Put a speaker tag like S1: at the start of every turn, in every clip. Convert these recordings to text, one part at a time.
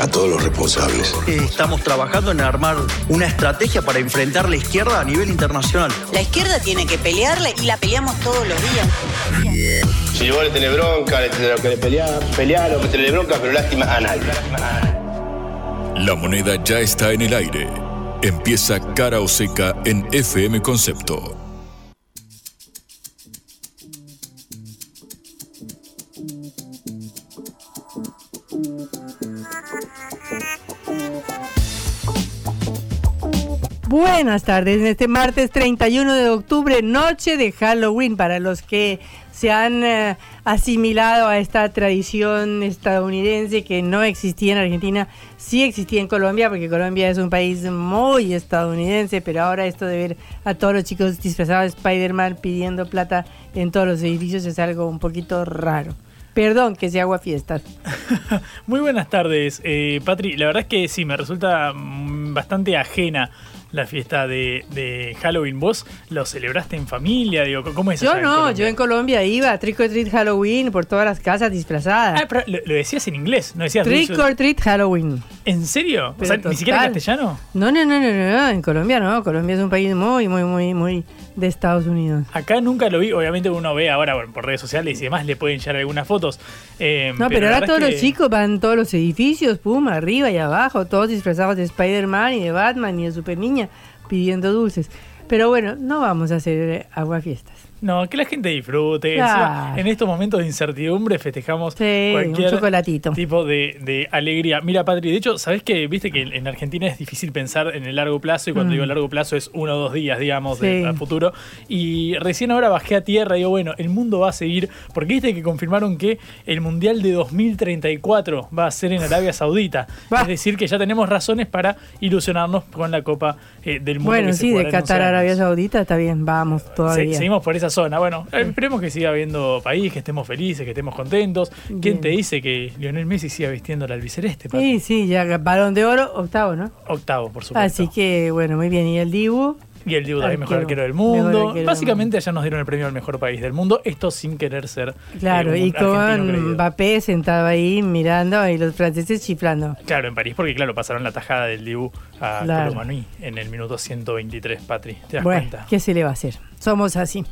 S1: A todos los responsables.
S2: Estamos trabajando en armar una estrategia para enfrentar la izquierda a nivel internacional.
S3: La izquierda tiene que pelearle y la peleamos todos los días.
S4: Si vos le tenés bronca, le tenés que pelear, pelear o que tenés bronca, pero lástima a nadie.
S5: La moneda ya está en el aire. Empieza cara o seca en FM Concepto.
S6: Buenas tardes, en este martes 31 de octubre, noche de Halloween, para los que se han eh, asimilado a esta tradición estadounidense que no existía en Argentina, sí existía en Colombia, porque Colombia es un país muy estadounidense, pero ahora esto de ver a todos los chicos disfrazados de Spider-Man pidiendo plata en todos los edificios es algo un poquito raro. Perdón que se haga fiestas.
S7: Muy buenas tardes, eh, Patri. La verdad es que sí, me resulta mm, bastante ajena la fiesta de, Halloween. ¿Vos lo celebraste en familia? Digo, ¿Cómo es
S6: Yo no, yo en Colombia iba a Trick or Treat Halloween por todas las casas disfrazadas.
S7: Ah, pero lo, decías en inglés, no decías
S6: Trick or Treat Halloween.
S7: ¿En serio? o sea, ¿ni siquiera en castellano?
S6: No, no, no, no, no, en Colombia no. Colombia es un país muy, muy, muy, muy de Estados Unidos.
S7: Acá nunca lo vi, obviamente uno ve ahora por redes sociales y demás le pueden llegar algunas fotos.
S6: Eh, no, pero, ahora todos los chicos van todos los edificios, pum, arriba y abajo, todos disfrazados de Spider-Man y de Batman y de Super Niña pidiendo dulces. Pero bueno, no vamos a hacer aguafiestas.
S7: No, que la gente disfrute. En estos momentos de incertidumbre festejamos cualquier
S6: chocolatito.
S7: tipo de, alegría. Mira, Patri, de hecho, ¿sabes que Viste que en Argentina es difícil pensar en el largo plazo y cuando mm. digo largo plazo es uno o dos días, digamos, de, futuro. Y recién ahora bajé a tierra y digo, bueno, el mundo va a seguir. Porque viste que confirmaron que el Mundial de 2034 va a ser en Arabia Saudita. Es decir, que ya tenemos razones para ilusionarnos con la Copa eh, del Mundo.
S6: Bueno, sí, de Qatar a Arabia Saudita está bien, vamos todavía.
S7: seguimos por esa Bueno, esperemos que siga habiendo país, que estemos felices, que estemos contentos. ¿Quién te dice que Lionel Messi siga vistiendo el albiceleste?
S6: Sí, sí, ya balón de oro, octavo, ¿no?
S7: Octavo, por supuesto.
S6: Así que, bueno, muy bien. ¿Y el Dibu?
S7: Y el Dibu también mejor arquero del mundo. Básicamente allá nos dieron el premio al mejor país del mundo. Esto sin querer ser.
S6: Claro, eh, y con Mbappé sentado ahí mirando y los franceses chiflando.
S7: Claro, en París, porque claro, pasaron la tajada del Dibu a claro. en el minuto 123, Patri. ¿Te das
S6: bueno,
S7: cuenta?
S6: ¿Qué se le va a hacer? Somos así.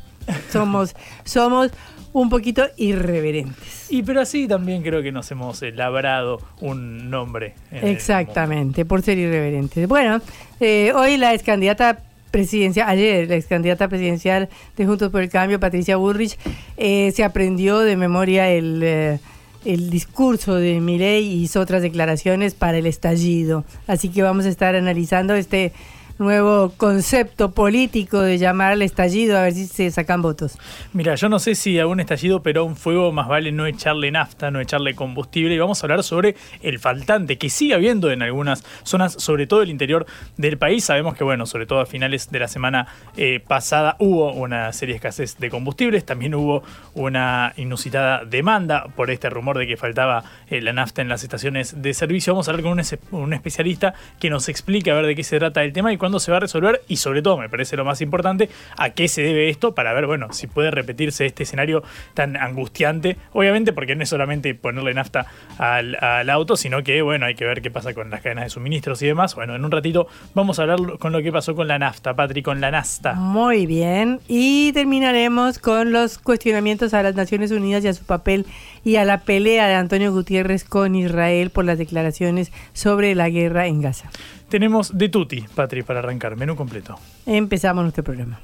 S6: Somos, somos un poquito irreverentes.
S7: Y pero así también creo que nos hemos eh, labrado un nombre.
S6: Exactamente, por ser irreverentes. Bueno, eh, hoy la ex candidata presidencial, ayer la ex candidata presidencial de Juntos por el Cambio, Patricia Burrich, eh, se aprendió de memoria el, el discurso de Milei y hizo otras declaraciones para el estallido. Así que vamos a estar analizando este nuevo concepto político de llamar al estallido a ver si se sacan votos.
S7: Mira, yo no sé si a un estallido, pero a un fuego más vale no echarle nafta, no echarle combustible. Y vamos a hablar sobre el faltante que sigue habiendo en algunas zonas, sobre todo el interior del país. Sabemos que, bueno, sobre todo a finales de la semana eh, pasada hubo una serie de escasez de combustibles, también hubo una inusitada demanda por este rumor de que faltaba eh, la nafta en las estaciones de servicio. Vamos a hablar con un, especialista que nos explique a ver de qué se trata el tema cuándo se va a resolver y sobre todo, me parece lo más importante, a qué se debe esto para ver, bueno, si puede repetirse este escenario tan angustiante. Obviamente porque no es solamente ponerle nafta al, auto, sino que, bueno, hay que ver qué pasa con las cadenas de suministros y demás. Bueno, en un ratito vamos a hablar con lo que pasó con la nafta, Patri, con la nafta.
S6: Muy bien. Y terminaremos con los cuestionamientos a las Naciones Unidas y a su papel y a la pelea de Antonio Gutiérrez con Israel por las declaraciones sobre la guerra en Gaza.
S7: Tenemos de tutti, Patri, para arrancar. Menú completo.
S6: Empezamos nuestro programa.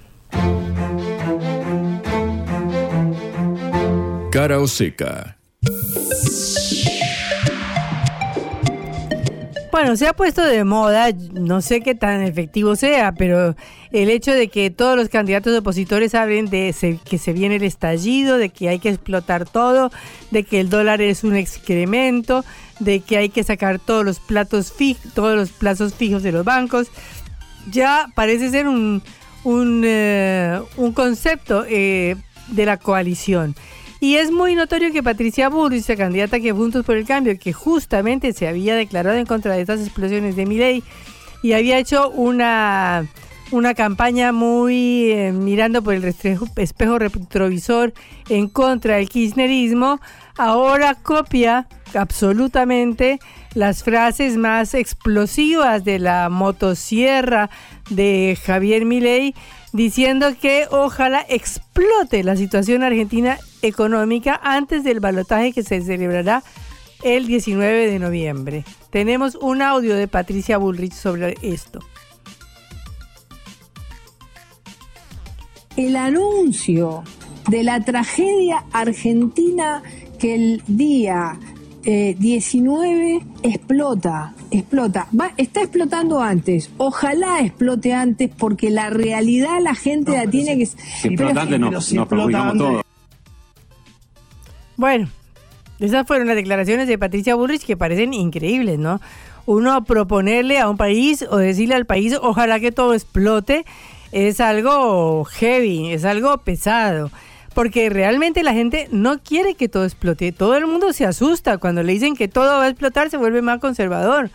S5: Cara o seca.
S6: Bueno, se ha puesto de moda, no sé qué tan efectivo sea, pero el hecho de que todos los candidatos opositores hablen de que se viene el estallido, de que hay que explotar todo, de que el dólar es un excremento, de que hay que sacar todos los platos fijos, todos los plazos fijos de los bancos, ya parece ser un, un, eh, un concepto eh, de la coalición. Y es muy notorio que Patricia Bullrich, la candidata que Juntos por el Cambio, que justamente se había declarado en contra de estas explosiones de Milei y había hecho una, una campaña muy eh, mirando por el espejo retrovisor en contra del kirchnerismo, ahora copia absolutamente las frases más explosivas de la motosierra de Javier Milei diciendo que ojalá explote la situación argentina económica antes del balotaje que se celebrará el 19 de noviembre. Tenemos un audio de Patricia Bullrich sobre esto.
S8: el anuncio de la tragedia argentina que el día eh, 19 explota, explota, Va, está explotando antes, ojalá explote antes porque la realidad la gente la tiene que...
S9: Si explota antes, nos, nos perjudicamos todos.
S6: Bueno, esas fueron las declaraciones de Patricia Bullrich que parecen increíbles, ¿no? Uno proponerle a un país o decirle al país, ojalá que todo explote, es algo heavy, es algo pesado. Porque realmente la gente no quiere que todo explote. Todo el mundo se asusta cuando le dicen que todo va a explotar, se vuelve más conservador.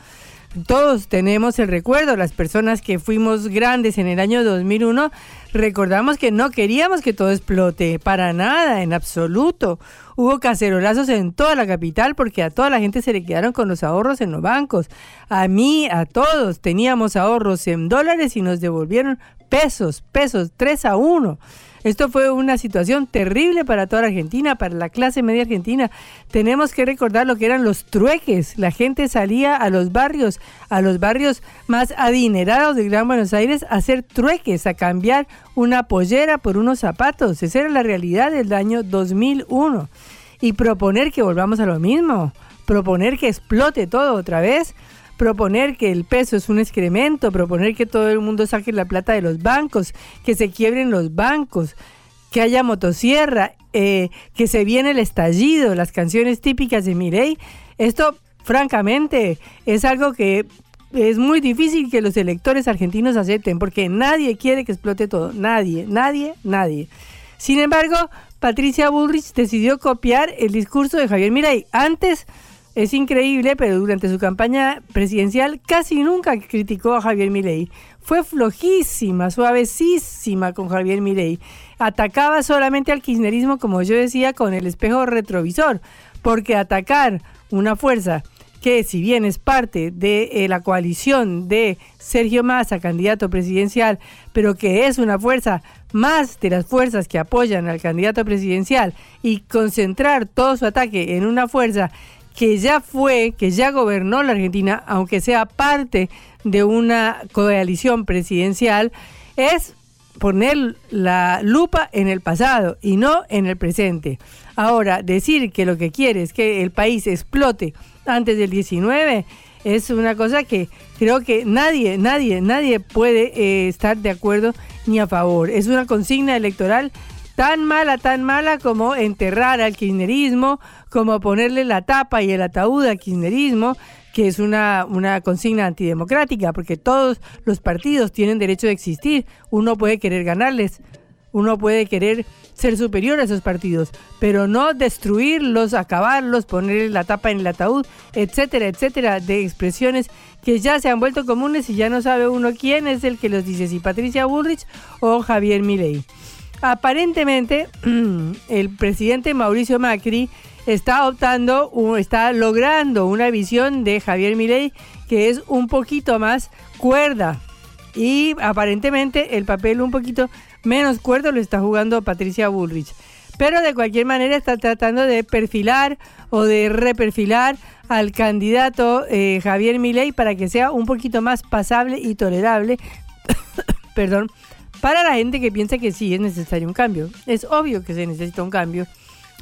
S6: Todos tenemos el recuerdo, las personas que fuimos grandes en el año 2001, recordamos que no queríamos que todo explote, para nada, en absoluto. Hubo cacerolazos en toda la capital porque a toda la gente se le quedaron con los ahorros en los bancos. A mí, a todos, teníamos ahorros en dólares y nos devolvieron pesos, pesos, 3 a 1. Esto fue una situación terrible para toda la Argentina, para la clase media argentina. Tenemos que recordar lo que eran los trueques. La gente salía a los barrios, a los barrios más adinerados de Gran Buenos Aires, a hacer trueques, a cambiar una pollera por unos zapatos. Esa era la realidad del año 2001. Y proponer que volvamos a lo mismo, proponer que explote todo otra vez, proponer que el peso es un excremento, proponer que todo el mundo saque la plata de los bancos, que se quiebren los bancos, que haya motosierra, eh, que se viene el estallido, las canciones típicas de Mirey. Esto, francamente, es algo que es muy difícil que los electores argentinos acepten, porque nadie quiere que explote todo, nadie, nadie, nadie. Sin embargo, Patricia Bullrich decidió copiar el discurso de Javier Mirey. Antes es increíble, pero durante su campaña presidencial casi nunca criticó a Javier Milei. Fue flojísima, suavecísima con Javier Milei. Atacaba solamente al kirchnerismo, como yo decía, con el espejo retrovisor, porque atacar una fuerza que si bien es parte de eh, la coalición de Sergio Massa, candidato presidencial, pero que es una fuerza más de las fuerzas que apoyan al candidato presidencial y concentrar todo su ataque en una fuerza que ya fue, que ya gobernó la Argentina, aunque sea parte de una coalición presidencial, es poner la lupa en el pasado y no en el presente. Ahora, decir que lo que quiere es que el país explote antes del 19 es una cosa que creo que nadie, nadie, nadie puede eh, estar de acuerdo ni a favor. Es una consigna electoral tan mala, tan mala como enterrar al kirchnerismo, como ponerle la tapa y el ataúd al kirchnerismo, que es una, una consigna antidemocrática, porque todos los partidos tienen derecho de existir. Uno puede querer ganarles, uno puede querer ser superior a esos partidos, pero no destruirlos, acabarlos, ponerle la tapa en el ataúd, etcétera, etcétera, de expresiones que ya se han vuelto comunes y ya no sabe uno quién es el que los dice, si Patricia Bullrich o Javier Milei. Aparentemente, el presidente Mauricio Macri está optando, está logrando una visión de Javier Milei que es un poquito más cuerda. Y aparentemente el papel un poquito menos cuerdo lo está jugando Patricia Bullrich. Pero de cualquier manera está tratando de perfilar o de reperfilar al candidato eh, Javier Milei para que sea un poquito más pasable y tolerable. Perdón para la gente que piensa que sí es necesario un cambio. Es obvio que se necesita un cambio.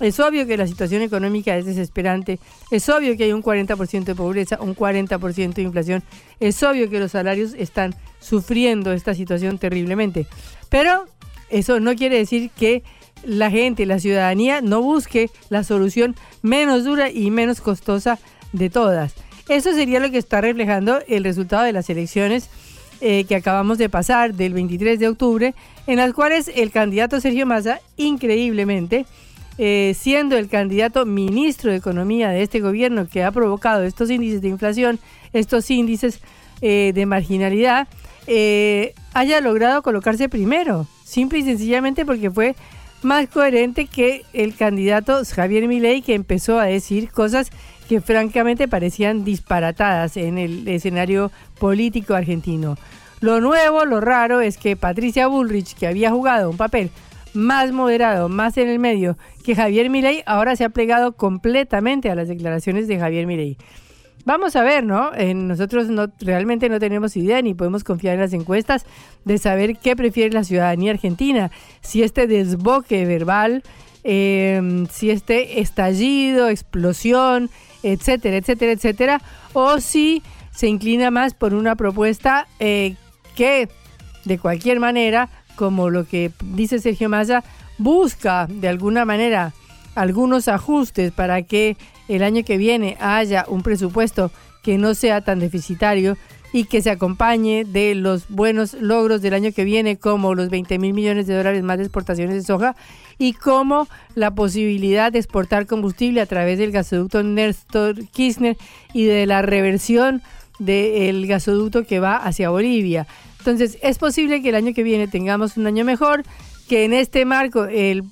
S6: Es obvio que la situación económica es desesperante. Es obvio que hay un 40% de pobreza, un 40% de inflación. Es obvio que los salarios están sufriendo esta situación terriblemente. Pero eso no quiere decir que la gente, la ciudadanía, no busque la solución menos dura y menos costosa de todas. Eso sería lo que está reflejando el resultado de las elecciones eh, que acabamos de pasar del 23 de octubre, en las cuales el candidato Sergio Massa, increíblemente, eh, siendo el candidato ministro de Economía de este gobierno que ha provocado estos índices de inflación, estos índices eh, de marginalidad, haya logrado colocarse primero, simple y sencillamente porque fue más coherente que el candidato Javier Milei que empezó a decir cosas que francamente parecían disparatadas en el escenario político argentino. Lo nuevo, lo raro es que Patricia Bullrich, que había jugado un papel más moderado, más en el medio que Javier Milei, ahora se ha plegado completamente a las declaraciones de Javier Milei. Vamos a ver, ¿no? nosotros no, realmente no tenemos idea ni podemos confiar en las encuestas de saber qué prefiere la ciudadanía argentina. Si este desboque verbal, eh, si este estallido, explosión, etcétera, etcétera, etcétera, o si se inclina más por una propuesta eh, que, de cualquier manera, como lo que dice Sergio Massa, busca de alguna manera algunos ajustes para que el año que viene haya un presupuesto que no sea tan deficitario y que se acompañe de los buenos logros del año que viene, como los 20 mil millones de dólares más de exportaciones de soja y como la posibilidad de exportar combustible a través del gasoducto Néstor Kirchner y de la reversión del gasoducto que va hacia Bolivia. Entonces, es posible que el año que viene tengamos un año mejor, que en este marco el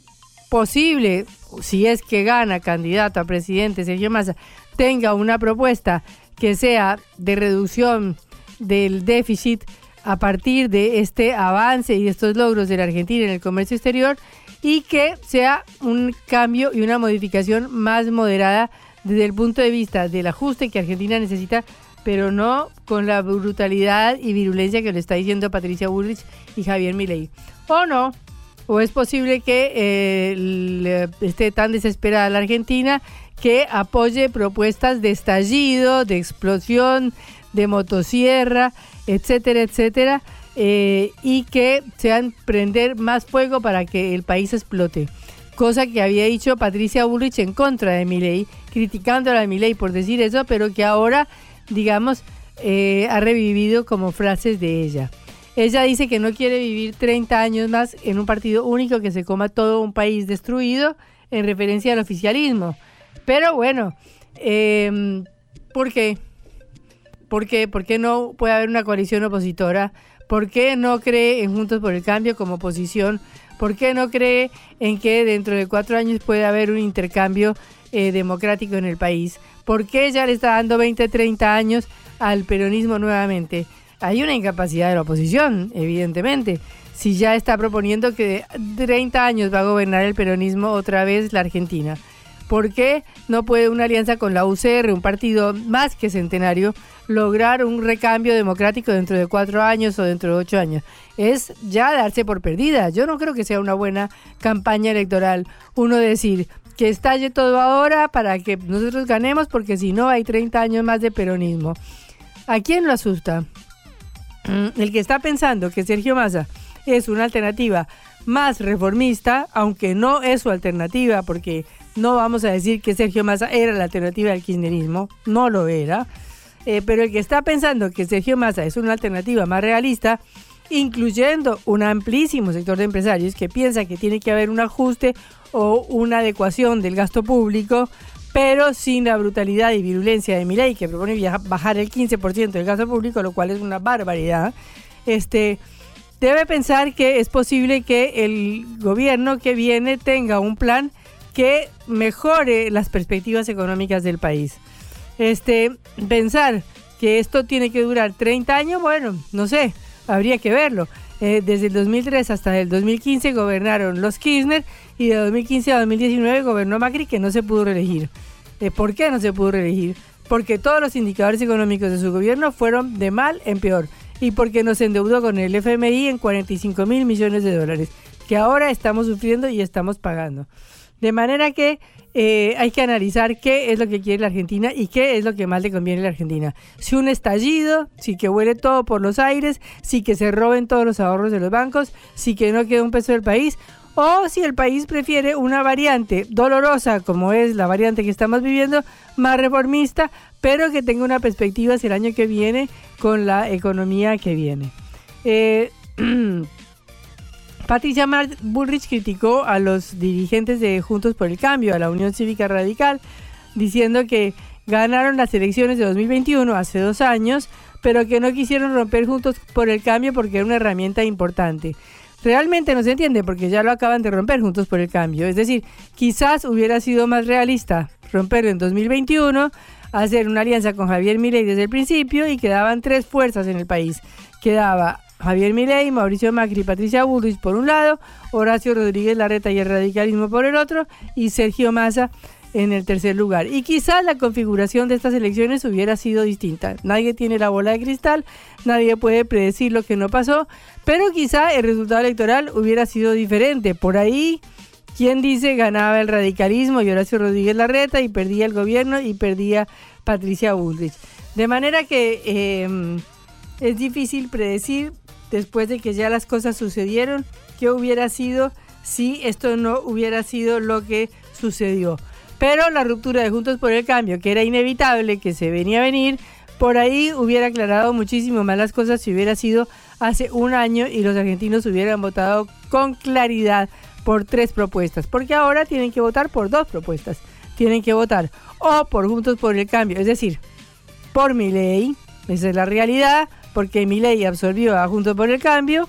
S6: posible, si es que gana candidato a presidente Sergio Massa, tenga una propuesta que sea de reducción del déficit a partir de este avance y estos logros de la Argentina en el comercio exterior y que sea un cambio y una modificación más moderada desde el punto de vista del ajuste que Argentina necesita, pero no con la brutalidad y virulencia que le está diciendo Patricia Bullrich y Javier Milei. O no, o es posible que eh, esté tan desesperada la Argentina que apoye propuestas de estallido, de explosión, de motosierra, etcétera, etcétera, eh, y que sean prender más fuego para que el país explote. Cosa que había dicho Patricia Bullrich en contra de Milei, criticándola a Milei por decir eso, pero que ahora, digamos, eh, ha revivido como frases de ella. Ella dice que no quiere vivir 30 años más en un partido único que se coma todo un país destruido en referencia al oficialismo. Pero bueno, eh, ¿por qué? ¿Por qué? ¿Por qué no puede haber una coalición opositora? ¿Por qué no cree en Juntos por el Cambio como oposición? ¿Por qué no cree en que dentro de cuatro años puede haber un intercambio eh, democrático en el país? ¿Por qué ya le está dando 20, 30 años al peronismo nuevamente? Hay una incapacidad de la oposición, evidentemente. Si ya está proponiendo que 30 años va a gobernar el peronismo otra vez la Argentina. ¿Por qué no puede una alianza con la UCR, un partido más que centenario, lograr un recambio democrático dentro de cuatro años o dentro de ocho años? Es ya darse por perdida. Yo no creo que sea una buena campaña electoral uno decir que estalle todo ahora para que nosotros ganemos porque si no hay 30 años más de peronismo. ¿A quién lo asusta? Mm, el que está pensando que Sergio Massa es una alternativa más reformista, aunque no es su alternativa porque no vamos a decir que Sergio Massa era la alternativa al kirchnerismo, no lo era. Eh, pero el que está pensando que Sergio Massa es una alternativa más realista, incluyendo un amplísimo sector de empresarios que piensa que tiene que haber un ajuste o una adecuación del gasto público, pero sin la brutalidad y virulencia de Milei, que propone bajar el 15% del gasto público, lo cual es una barbaridad, este, debe pensar que es posible que el gobierno que viene tenga un plan que mejore las perspectivas económicas del país. Este, pensar que esto tiene que durar 30 años, bueno, no sé, habría que verlo. Eh, desde el 2003 hasta el 2015 gobernaron los Kirchner y de 2015 a 2019 gobernó Macri que no se pudo reelegir. Eh, ¿Por qué no se pudo reelegir? Porque todos los indicadores económicos de su gobierno fueron de mal en peor y porque nos endeudó con el FMI en 45 mil millones de dólares, que ahora estamos sufriendo y estamos pagando. De manera que eh, hay que analizar qué es lo que quiere la Argentina y qué es lo que más le conviene a la Argentina. Si un estallido, si que huele todo por los aires, si que se roben todos los ahorros de los bancos, si que no quede un peso del país, o si el país prefiere una variante dolorosa como es la variante que estamos viviendo, más reformista, pero que tenga una perspectiva hacia el año que viene con la economía que viene. Eh, Patricia Bullrich criticó a los dirigentes de Juntos por el Cambio, a la Unión Cívica Radical, diciendo que ganaron las elecciones de 2021 hace dos años, pero que no quisieron romper Juntos por el Cambio porque era una herramienta importante realmente no se entiende porque ya lo acaban de romper juntos por el cambio. Es decir, quizás hubiera sido más realista romperlo en 2021, hacer una alianza con Javier Milei desde el principio y quedaban tres fuerzas en el país. Quedaba Javier Milei, Mauricio Macri Patricia Bullrich por un lado, Horacio Rodríguez Larreta y el radicalismo por el otro y Sergio Massa en el tercer lugar. Y quizás la configuración de estas elecciones hubiera sido distinta. Nadie tiene la bola de cristal, nadie puede predecir lo que no pasó, pero quizá el resultado electoral hubiera sido diferente. Por ahí, ¿quién dice ganaba el radicalismo y Horacio Rodríguez Larreta y perdía el gobierno y perdía Patricia Bullrich? De manera que em, es difícil predecir, después de que ya las cosas sucedieron, qué hubiera sido si esto no hubiera sido lo que sucedió. Pero la ruptura de Juntos por el Cambio, que era inevitable, que se venía a venir, por ahí hubiera aclarado muchísimo más las cosas si hubiera sido hace un año y los argentinos hubieran votado con claridad por tres propuestas, porque ahora tienen que votar por dos propuestas. Tienen que votar o por Juntos por el Cambio, es decir, por mi ley, esa es la realidad, porque mi ley absorbió a Juntos por el Cambio,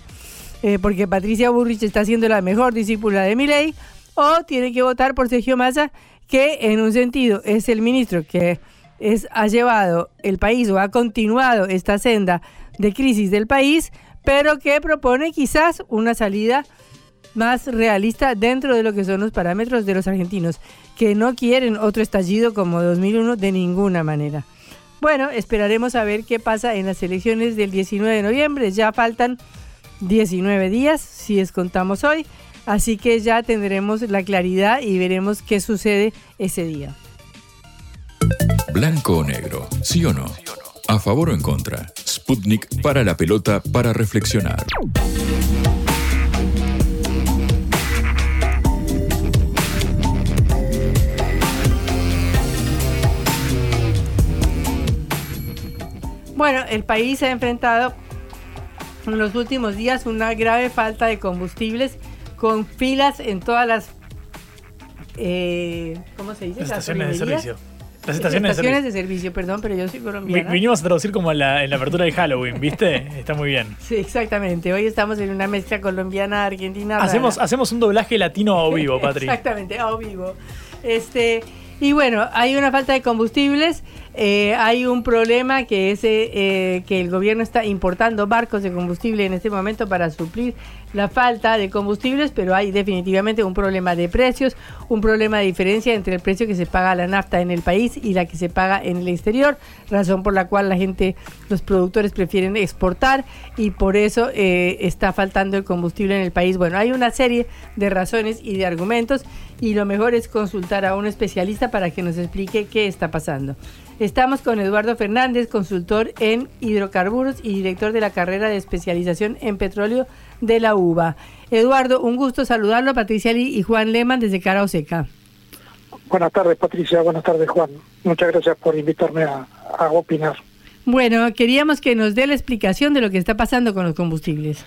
S6: eh, porque Patricia Burrich está siendo la mejor discípula de mi ley, o tienen que votar por Sergio Massa, que en un sentido es el ministro que es, ha llevado el país o ha continuado esta senda de crisis del país, pero que propone quizás una salida más realista dentro de lo que son los parámetros de los argentinos, que no quieren otro estallido como 2001 de ninguna manera. Bueno, esperaremos a ver qué pasa en las elecciones del 19 de noviembre. Ya faltan 19 días, si es contamos hoy. Así que ya tendremos la claridad y veremos qué sucede ese día.
S5: Blanco o negro, sí o no. A favor o en contra. Sputnik para la pelota para reflexionar.
S6: Bueno, el país ha enfrentado en los últimos días una grave falta de combustibles con filas en todas las, eh, ¿cómo se dice?
S7: estaciones de servicio.
S6: Las estaciones, de, servicio. perdón, pero yo soy colombiana.
S7: Vinimos a traducir como en la, apertura de Halloween, ¿viste? Está muy bien.
S6: Sí, exactamente. Hoy estamos en una mezcla colombiana-argentina.
S7: Hacemos, hacemos un doblaje latino a vivo, Patri.
S6: exactamente, a vivo. Este, y bueno, hay una falta de combustibles, eh, hay un problema que es eh, que el gobierno está importando barcos de combustible en este momento para suplir la falta de combustibles, pero hay definitivamente un problema de precios, un problema de diferencia entre el precio que se paga la nafta en el país y la que se paga en el exterior, razón por la cual la gente, los productores prefieren exportar y por eso eh, está faltando el combustible en el país. Bueno, hay una serie de razones y de argumentos y lo mejor es consultar a un especialista para que nos explique qué está pasando. Estamos con Eduardo Fernández, consultor en hidrocarburos y director de la carrera de especialización en petróleo de la UBA. Eduardo, un gusto saludarlo, Patricia Lee y Juan Lehmann desde Cara Oseca.
S10: Buenas tardes, Patricia. Buenas tardes, Juan. Muchas gracias por invitarme a, opinar.
S6: Bueno, queríamos que nos dé la explicación de lo que está pasando con los combustibles.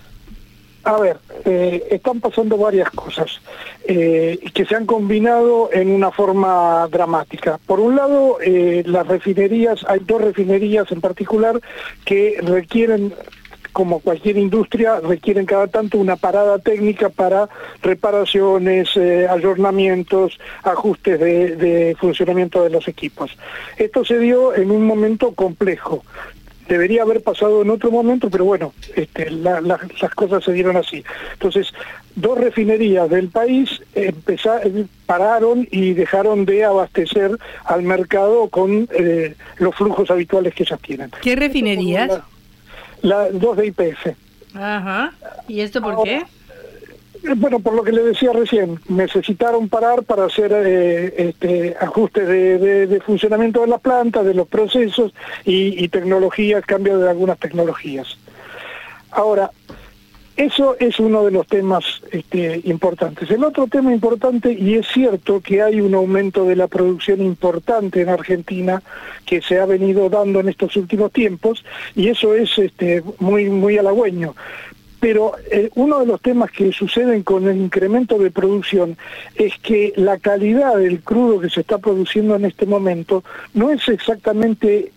S10: A ver, eh, están pasando varias cosas eh, que se han combinado en una forma dramática. Por un lado, eh, las refinerías, hay dos refinerías en particular que requieren como cualquier industria, requieren cada tanto una parada técnica para reparaciones, eh, ayornamientos, ajustes de, funcionamiento de los equipos. Esto se dio en un momento complejo. Debería haber pasado en otro momento, pero bueno, este, las cosas se dieron así. Entonces, dos refinerías del país empezaron, pararon y dejaron de abastecer al mercado con eh, los flujos habituales que ellas tienen.
S6: ¿Qué refinerías?
S10: La, dos de IPF.
S6: Ajá. ¿Y esto por qué?
S10: Eh, bueno, por lo que le decía recién, necesitaron parar para hacer eh, este, ajustes de, funcionamiento de las plantas, de los procesos y, y tecnologías, cambio de algunas tecnologías. Ahora, Eso es uno de los temas este, importantes. El otro tema importante, y es cierto que hay un aumento de la producción importante en Argentina que se ha venido dando en estos últimos tiempos, y eso es este, muy, muy halagüeño. Pero eh, uno de los temas que suceden con el incremento de producción es que la calidad del crudo que se está produciendo en este momento no es exactamente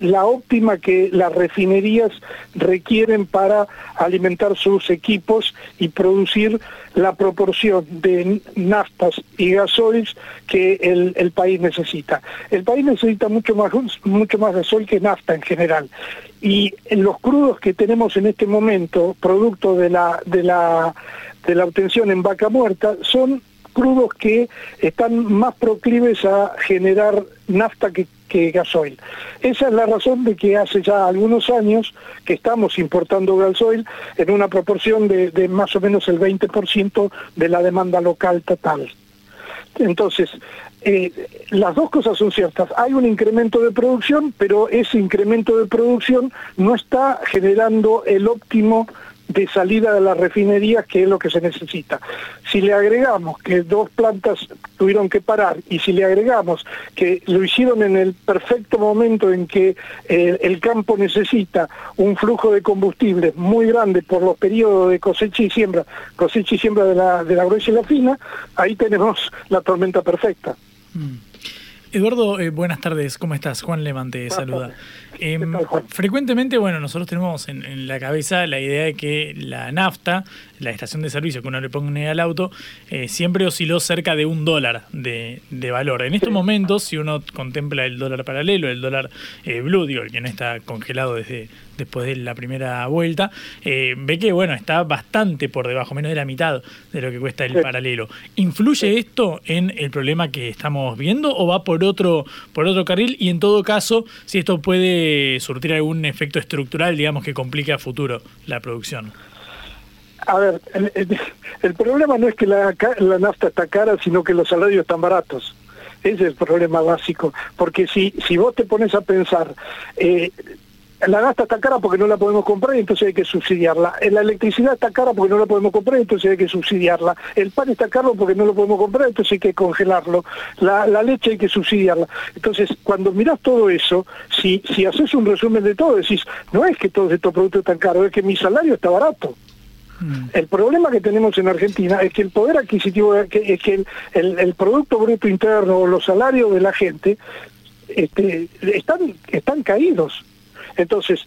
S10: la óptima que las refinerías requieren para alimentar sus equipos y producir la proporción de naftas y gasoil que el, país necesita. El país necesita mucho más, mucho más gasoil que nafta en general. Y los crudos que tenemos en este momento, producto de la, de la, de la obtención en vaca muerta, son crudos que están más proclives a generar nafta que, gasoil. Esa es la razón de que hace ya algunos años que estamos importando gasoil en una proporción de, más o menos el 20% de la demanda local total. Entonces, eh, las dos cosas son ciertas. Hay un incremento de producción, pero ese incremento de producción no está generando el óptimo de salida de las refinerías, que es lo que se necesita. Si le agregamos que dos plantas tuvieron que parar y si le agregamos que lo hicieron en el perfecto momento en que eh, el campo necesita un flujo de combustible muy grande por los periodos de cosecha y siembra, cosecha y siembra de la, de la gruesa y la fina, ahí tenemos la tormenta perfecta.
S7: Mm. Eduardo, eh, buenas tardes, ¿cómo estás? Juan Levante saluda. Em, frecuentemente, bueno, nosotros tenemos en, la cabeza la idea de que la nafta, la estación de servicio que uno le pone al auto, eh, siempre osciló cerca de un dólar de, valor. En estos momentos, si uno contempla el dólar paralelo, el dólar eh, blue, digo, el que no está congelado desde después de la primera vuelta, eh, ve que bueno, está bastante por debajo, menos de la mitad de lo que cuesta el paralelo. ¿Influye esto en el problema que estamos viendo o va por otro, por otro carril? Y en todo caso, si esto puede surtir algún efecto estructural, digamos, que complique a futuro la producción?
S10: A ver, el, problema no es que la, la, nafta está cara, sino que los salarios están baratos. Ese es el problema básico. Porque si, si vos te pones a pensar, eh, la nafta está cara porque no la podemos comprar entonces hay que subsidiarla. La electricidad está cara porque no la podemos comprar entonces hay que subsidiarla. El pan está caro porque no lo podemos comprar, entonces hay que congelarlo. La, leche hay que subsidiarla. Entonces, cuando mirás todo eso, si, si haces un resumen de todo, decís, no es que todos estos productos están caros, es que mi salario está barato. El problema que tenemos en Argentina es que el poder adquisitivo, es que el, el, Producto Bruto Interno o los salarios de la gente este, están, están caídos. Entonces,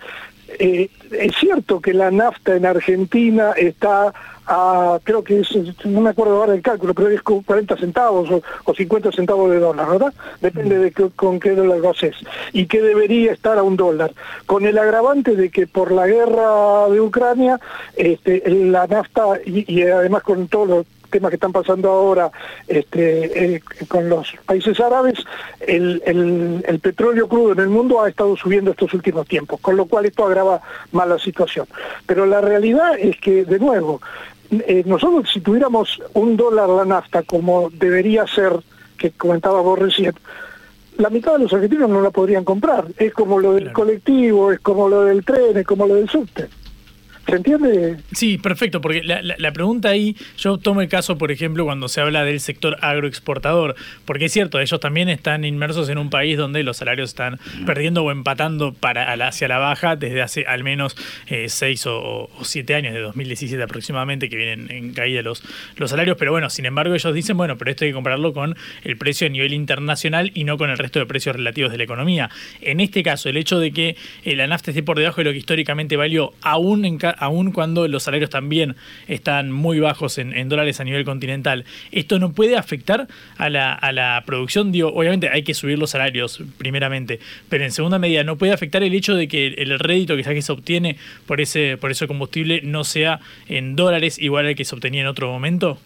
S10: eh, es cierto que la nafta en Argentina está a, creo que es, no me acuerdo ahora el cálculo, creo que es 40 centavos o, 50 centavos de dólar, ¿verdad? Depende de con qué dólar lo haces. Y que debería estar a un dólar. Con el agravante de que por la guerra de Ucrania, este, la nafta y, y además con todos los temas que están pasando ahora este, eh, con los países árabes, el, el, petróleo crudo en el mundo ha estado subiendo estos últimos tiempos, con lo cual esto agrava más la situación. Pero la realidad es que, de nuevo, eh, nosotros si tuviéramos un dólar la nafta como debería ser, que comentaba vos recién, la mitad de los argentinos no la podrían comprar. Es como lo del colectivo, es como lo del tren, es como lo del subte. ¿Se entiende?
S7: Sí, perfecto, porque la, pregunta ahí, yo tomo el caso, por ejemplo, cuando se habla del sector agroexportador, porque es cierto, ellos también están inmersos en un país donde los salarios están perdiendo o empatando para, hacia la baja desde hace al menos eh, seis o, siete años, de 2017 aproximadamente, que vienen en caída los, los salarios, pero bueno, sin embargo ellos dicen, bueno, pero esto hay que compararlo con el precio a nivel internacional y no con el resto de precios relativos de la economía. En este caso, el hecho de que eh, la nafta esté por debajo de lo que históricamente valió, aún en, aún cuando los salarios también están muy bajos en, dólares a nivel continental, ¿esto no puede afectar a la, a la producción? Digo, obviamente hay que subir los salarios primeramente, pero en segunda medida, ¿no puede afectar el hecho de que el rédito que se obtiene por ese, por ese combustible no sea en dólares igual al que se obtenía en otro momento?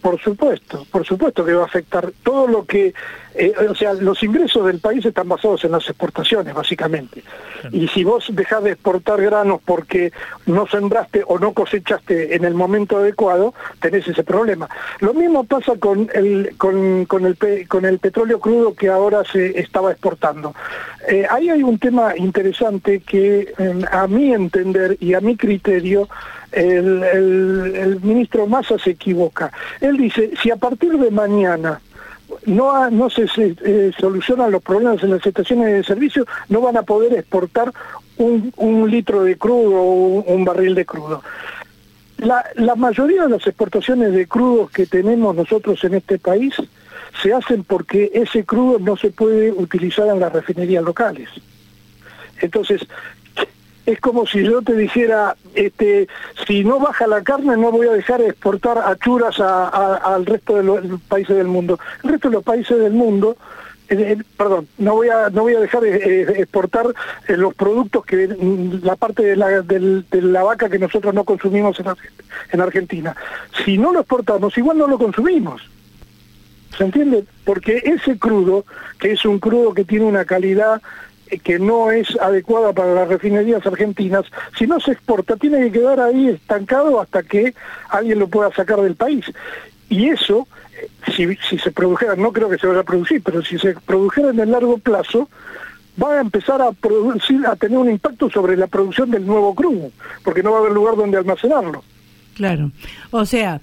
S10: Por supuesto, por supuesto que va a afectar todo lo que, eh, o sea, los ingresos del país están basados en las exportaciones, básicamente. Y si vos dejás de exportar granos porque no sembraste o no cosechaste en el momento adecuado, tenés ese problema. Lo mismo pasa con el, con, con el, con el petróleo crudo que ahora se estaba exportando. Eh, ahí hay un tema interesante que, a mi entender y a mi criterio, el, el ministro Massa se equivoca. Él dice, si a partir de mañana no, no se, eh, solucionan los problemas en las estaciones de servicio, no van a poder exportar un, un litro de crudo o un, barril de crudo. La, la, mayoría de las exportaciones de crudos que tenemos nosotros en este país se hacen porque ese crudo no se puede utilizar en las refinerías locales. Entonces, es como si yo te dijera, este, si no baja la carne no voy a dejar de exportar achuras al resto de los países del mundo. El resto de los países del mundo, eh, eh, perdón, no voy a no voy a dejar de eh, exportar los productos que mm, la parte de la, de la vaca que nosotros no consumimos en, en Argentina. Si no lo exportamos, igual no lo consumimos. ¿Se entiende? Porque ese crudo, que es un crudo que tiene una calidad que no es adecuada para las refinerías argentinas, si no se exporta, tiene que quedar ahí estancado hasta que alguien lo pueda sacar del país. Y eso, eh, si, se produjera, no creo que se vaya a producir, pero si se produjera en el largo plazo, va a empezar a producir, a tener un impacto sobre la producción del nuevo crudo, porque no va a haber lugar donde almacenarlo.
S6: Claro. O sea,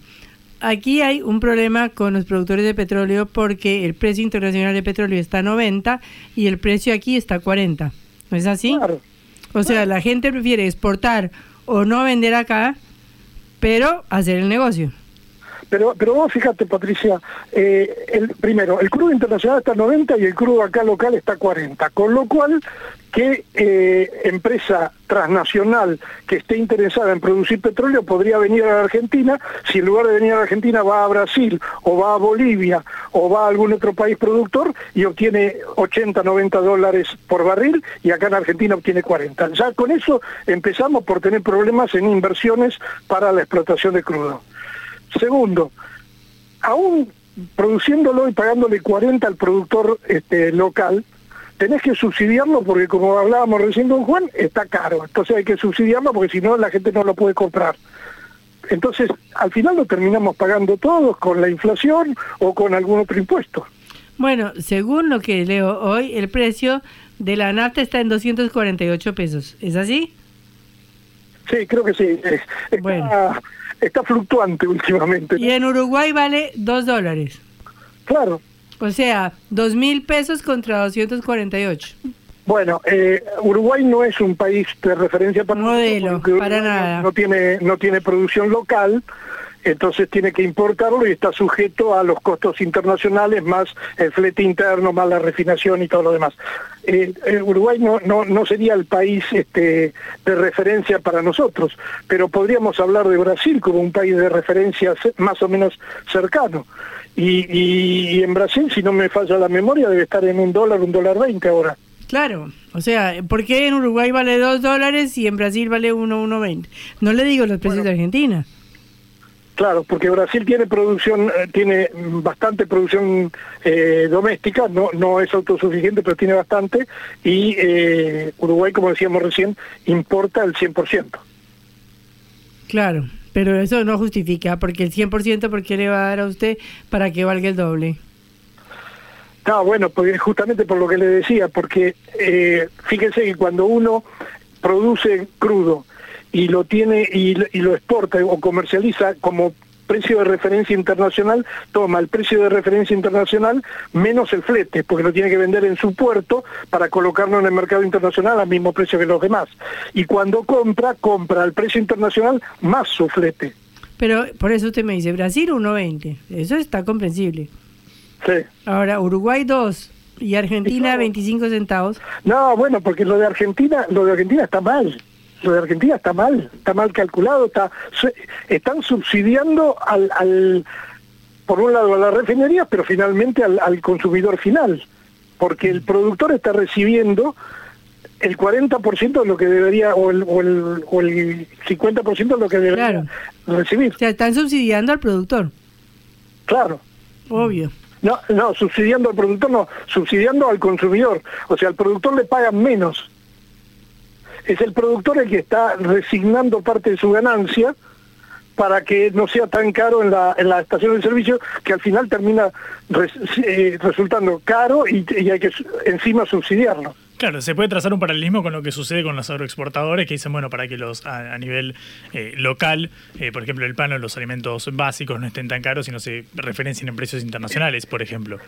S6: aquí hay un problema con los productores de petróleo porque el precio internacional de petróleo está a 90 y el precio aquí está a 40. ¿No es así? O sea, la gente prefiere exportar o no vender acá, pero hacer el negocio.
S10: Pero, pero vos fíjate, Patricia, eh, el, primero, el crudo internacional está a 90 y el crudo acá local está a 40, con lo cual qué eh, empresa transnacional que esté interesada en producir petróleo podría venir a la Argentina, si en lugar de venir a la Argentina va a Brasil o va a Bolivia o va a algún otro país productor y obtiene 80, 90 dólares por barril y acá en Argentina obtiene 40. Ya con eso empezamos por tener problemas en inversiones para la explotación de crudo. Segundo, aún produciéndolo y pagándole 40 al productor este, local, tenés que subsidiarlo porque como hablábamos recién con Juan, está caro. Entonces hay que subsidiarlo porque si no la gente no lo puede comprar. Entonces, al final lo terminamos pagando todos con la inflación o con algún otro impuesto.
S6: Bueno, según lo que leo hoy, el precio de la nafta está en 248 pesos. ¿Es así?
S10: Sí, creo que sí. bueno está fluctuante últimamente.
S6: Y en Uruguay vale 2 dólares.
S10: Claro.
S6: O sea, dos mil pesos contra 248.
S10: Bueno, eh, Uruguay no es un país de referencia
S6: para modelo, para nada.
S10: No tiene no tiene producción local, entonces tiene que importarlo y está sujeto a los costos internacionales más el flete interno, más la refinación y todo lo demás. Eh, Uruguay no, no, no sería el país este, de referencia para nosotros, pero podríamos hablar de Brasil como un país de referencia más o menos cercano. Y, y en Brasil, si no me falla la memoria, debe estar en un dólar, un dólar veinte ahora.
S6: Claro, o sea, ¿por qué en Uruguay vale dos dólares y en Brasil vale uno, uno veinte? No le digo los precios de Argentina.
S10: Claro, porque Brasil tiene producción, eh, tiene bastante producción eh, doméstica, no, no es autosuficiente, pero tiene bastante, y eh, Uruguay, como decíamos recién, importa el 100%.
S6: Claro, pero eso no justifica, porque el 100%, ¿por qué le va a dar a usted para que valga el doble?
S10: No, bueno, pues justamente por lo que le decía, porque fíjense que cuando uno produce crudo, y lo tiene y, lo exporta o comercializa como precio de referencia internacional, toma el precio de referencia internacional menos el flete, porque lo tiene que vender en su puerto para colocarlo en el mercado internacional al mismo precio que los demás. Y cuando compra, compra al precio internacional más su flete.
S6: Pero por eso usted me dice, Brasil 1.20, eso está comprensible.
S10: Sí.
S6: Ahora, Uruguay 2 y Argentina 25 centavos.
S10: No, bueno, porque lo de Argentina, lo de Argentina está mal lo de Argentina está mal, está mal calculado, está están subsidiando al, al por un lado a las refinerías, pero finalmente al, consumidor final, porque el productor está recibiendo el 40% de lo que debería, o el, o el, o el 50% de lo que debería recibir.
S6: O sea, están subsidiando al productor.
S10: Claro.
S6: Obvio.
S10: No, no, subsidiando al productor, no, subsidiando al consumidor. O sea, al productor le pagan menos es el productor el que está resignando parte de su ganancia para que no sea tan caro en la, en la estación de servicio que al final termina eh, resultando caro y, hay que encima subsidiarlo.
S7: Claro, se puede trazar un paralelismo con lo que sucede con los agroexportadores que dicen, bueno, para que los a, nivel eh, local, eh, por ejemplo, el pan o los alimentos básicos no estén tan caros y no se referencien en precios internacionales, por ejemplo.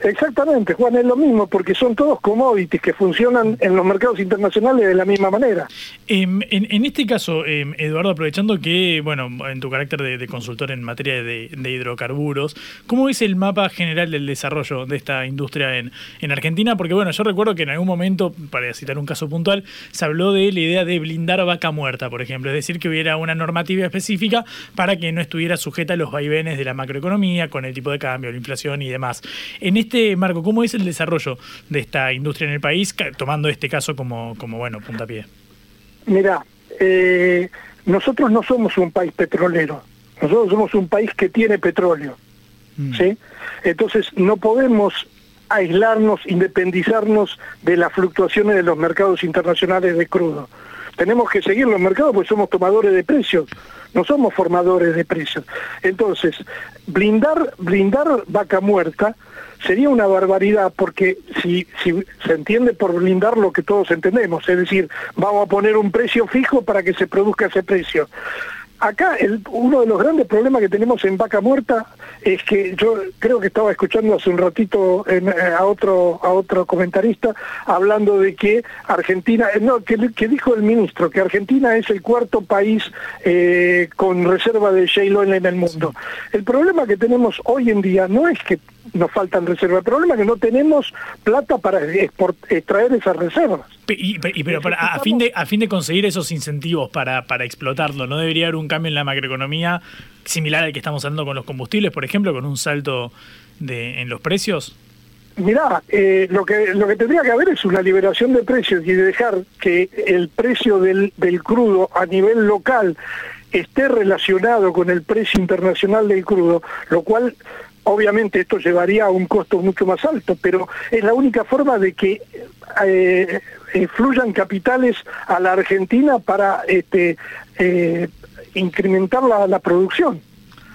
S10: Exactamente, Juan, es lo mismo, porque son todos commodities que funcionan en los mercados internacionales de la misma manera.
S7: Em, en, este caso, em, Eduardo, aprovechando que, bueno, en tu carácter de, consultor en materia de, hidrocarburos, ¿cómo es el mapa general del desarrollo de esta industria en, en Argentina? Porque, bueno, yo recuerdo que en algún momento, para citar un caso puntual, se habló de la idea de blindar vaca muerta, por ejemplo, es decir, que hubiera una normativa específica para que no estuviera sujeta a los vaivenes de la macroeconomía, con el tipo de cambio, la inflación y demás. En este Marco, ¿cómo es el desarrollo de esta industria en el país, tomando este caso como, como bueno, puntapié?
S10: Mira, eh, nosotros no somos un país petrolero, nosotros somos un país que tiene petróleo, mm. ¿sí? Entonces no podemos aislarnos, independizarnos de las fluctuaciones de los mercados internacionales de crudo. Tenemos que seguir los mercados porque somos tomadores de precios, no somos formadores de precios. Entonces, blindar, blindar vaca muerta sería una barbaridad porque si, si se entiende por blindar lo que todos entendemos, es decir, vamos a poner un precio fijo para que se produzca ese precio acá el, uno de los grandes problemas que tenemos en Vaca Muerta es que yo creo que estaba escuchando hace un ratito eh, a otro a otro comentarista hablando de que Argentina, eh, no, que, dijo el ministro, que Argentina es el cuarto país eh, con reserva de shale oil en el mundo. El problema que tenemos hoy en día no es que nos faltan reservas, el problema es que no tenemos plata para extraer esas reservas.
S7: Y, pero a, fin de, a fin de conseguir esos incentivos para, para explotarlo, ¿no debería haber un cambio en la macroeconomía similar al que estamos hablando con los combustibles, por ejemplo, con un salto de, en los precios?
S10: Mirá, eh, lo, que, lo que tendría que haber es una liberación de precios y dejar que el precio del, del crudo a nivel local esté relacionado con el precio internacional del crudo, lo cual obviamente esto llevaría a un costo mucho más alto, pero es la única forma de que eh, eh, fluyan capitales a la Argentina para este, eh, incrementar la, producción.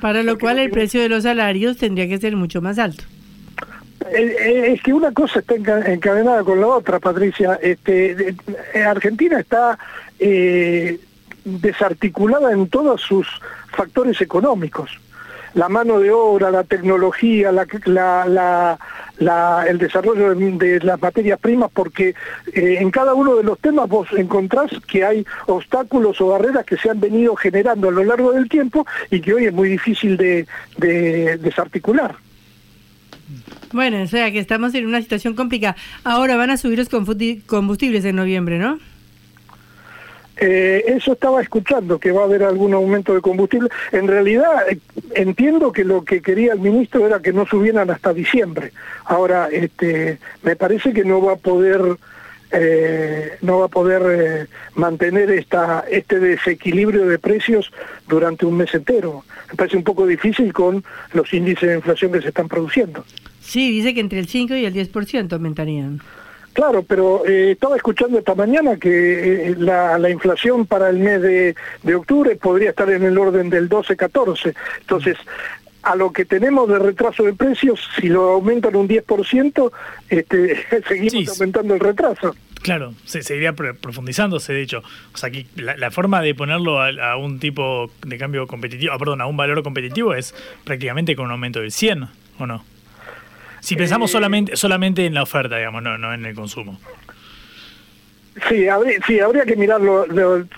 S6: Para lo cual el precio de los salarios tendría que ser mucho más alto.
S10: Es que una cosa está encadenada con la otra, Patricia. Este, Argentina está desarticulada en todos sus factores económicos la mano de obra, la tecnología, el desarrollo de, las materias primas, porque eh, en cada uno de los temas vos encontrás que hay obstáculos o barreras que se han venido generando a lo largo del tiempo y que hoy es muy difícil de desarticular.
S6: Bueno, o sea que estamos en una situación complicada. Ahora van a subir los combustibles en noviembre, ¿no?
S10: Eh, eso estaba escuchando, que va a haber algún aumento de combustible. En realidad eh, entiendo que lo que quería el ministro era que no subieran hasta diciembre. Ahora, este, me parece que no va a poder, eh, no va a poder mantener esta, este desequilibrio de precios durante un mes entero. Me parece un poco difícil con los índices de inflación que se están produciendo.
S6: Sí, dice que entre el 5 y el 10% aumentarían.
S10: Claro, pero eh, estaba escuchando esta mañana que eh, la, inflación para el mes de, octubre podría estar en el orden del 12-14. Entonces, a lo que tenemos de retraso de precios, si lo aumentan un 10%, este, seguimos aumentando el retraso.
S7: Claro, se seguiría profundizándose, de hecho. O sea, que la, forma de ponerlo a, un tipo de cambio competitivo, ah, perdón, a un valor competitivo es prácticamente con un aumento del 100, ¿o no? Si pensamos eh, solamente, solamente en la oferta, digamos, no, no en el consumo.
S10: Sí, habría, sí, habría que mirar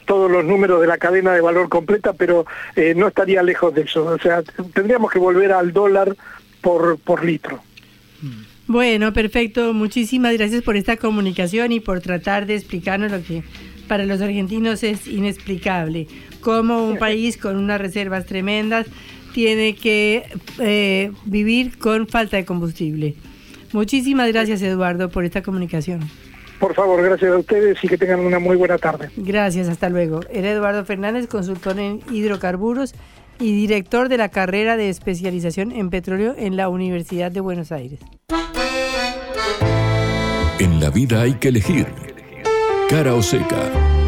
S10: todos los números de la cadena de valor completa, pero eh, no estaría lejos de eso. O sea, tendríamos que volver al dólar por, por litro.
S6: Bueno, perfecto. Muchísimas gracias por esta comunicación y por tratar de explicarnos lo que para los argentinos es inexplicable. Cómo un país con unas reservas tremendas tiene que eh, vivir con falta de combustible. Muchísimas gracias Eduardo por esta comunicación.
S10: Por favor, gracias a ustedes y que tengan una muy buena tarde.
S6: Gracias, hasta luego. Era Eduardo Fernández, consultor en hidrocarburos y director de la carrera de especialización en petróleo en la Universidad de Buenos Aires.
S5: En la vida hay que elegir cara o seca.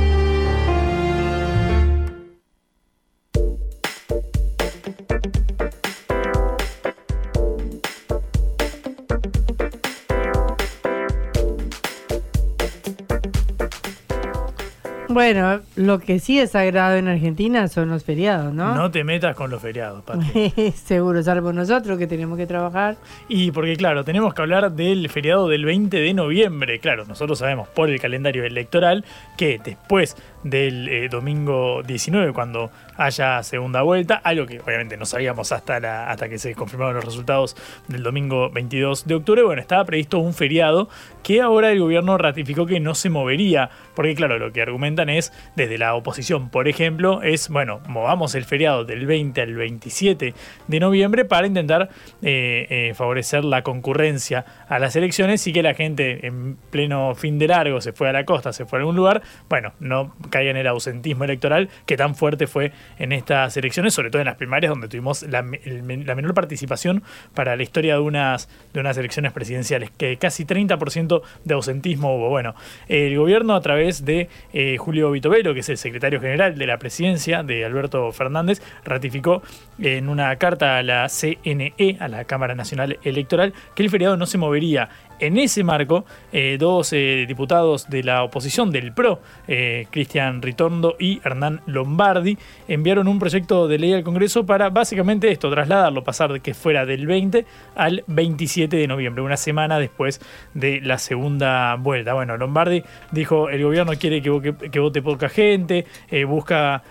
S6: Bueno, lo que sí es sagrado en Argentina son los feriados, ¿no?
S7: No te metas con los feriados, Patri.
S6: Seguro, salvo nosotros que tenemos que trabajar.
S7: Y porque, claro, tenemos que hablar del feriado del 20 de noviembre. Claro, nosotros sabemos por el calendario electoral que después del eh, domingo 19, cuando haya segunda vuelta, algo que obviamente no sabíamos hasta, la, hasta que se confirmaron los resultados del domingo 22 de octubre, bueno, estaba previsto un feriado que ahora el gobierno ratificó que no se movería, porque claro, lo que argumentan es, desde la oposición, por ejemplo, es, bueno, movamos el feriado del 20 al 27 de noviembre para intentar eh, eh, favorecer la concurrencia a las elecciones y que la gente en pleno fin de largo se fue a la costa, se fue a algún lugar, bueno, no caiga en el ausentismo electoral que tan fuerte fue en estas elecciones, sobre todo en las primarias donde tuvimos la, menor participación para la historia de unas, de unas elecciones presidenciales, que casi 30% de ausentismo hubo. Bueno, el gobierno a través de eh, Julio Vitovelo, que es el secretario general de la presidencia de Alberto Fernández, ratificó en una carta a la CNE, a la Cámara Nacional Electoral, que el feriado no se movería en ese marco, eh, dos eh, diputados de la oposición del PRO, eh, Cristian Ritondo y Hernán Lombardi, enviaron un proyecto de ley al Congreso para básicamente esto, trasladarlo, pasar de que fuera del 20 al 27 de noviembre, una semana después de la segunda vuelta. Bueno, Lombardi dijo, el gobierno quiere que, que vote poca gente, busca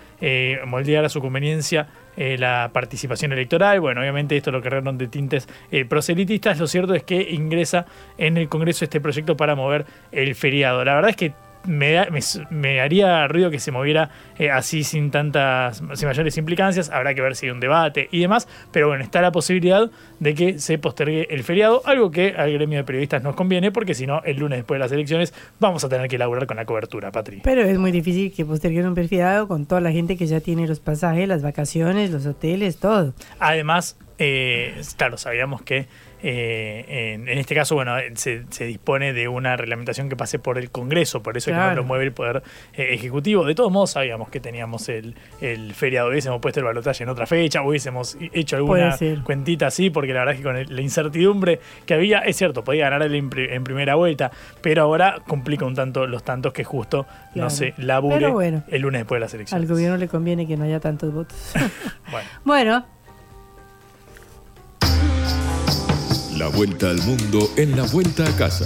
S7: moldear a su conveniencia eh, la participación electoral. Bueno, obviamente esto lo cargaron de tintes eh, proselitistas. Lo cierto es que ingresa en el Congreso este proyecto para mover el feriado. La verdad es que me, me, haría ruido que se moviera eh, así sin tantas, sin mayores implicancias. Habrá que ver si hay un debate y demás. Pero bueno, está la posibilidad de que se postergue el feriado, algo que al gremio de periodistas nos conviene, porque si no, el lunes después de las elecciones vamos a tener que elaborar con la cobertura, Patri.
S6: Pero es muy difícil que posterguen un feriado con toda la gente que ya tiene los pasajes, las vacaciones, los hoteles, todo.
S7: Además, eh, claro, sabíamos que eh, en, este caso, bueno, se, dispone de una reglamentación que pase por el Congreso, por eso es que no lo mueve el Poder eh, Ejecutivo. De todos modos, sabíamos que teníamos el, el feriado, hubiésemos puesto el balotaje en otra fecha, hubiésemos hecho alguna cuentita así, porque la verdad es que con la incertidumbre que había, es cierto, podía ganar el en primera vuelta, pero ahora complica un tanto los tantos que justo no se labure el lunes después de las elecciones.
S6: Al gobierno le conviene que no haya tantos votos. bueno,
S5: La vuelta al mundo en la vuelta a casa.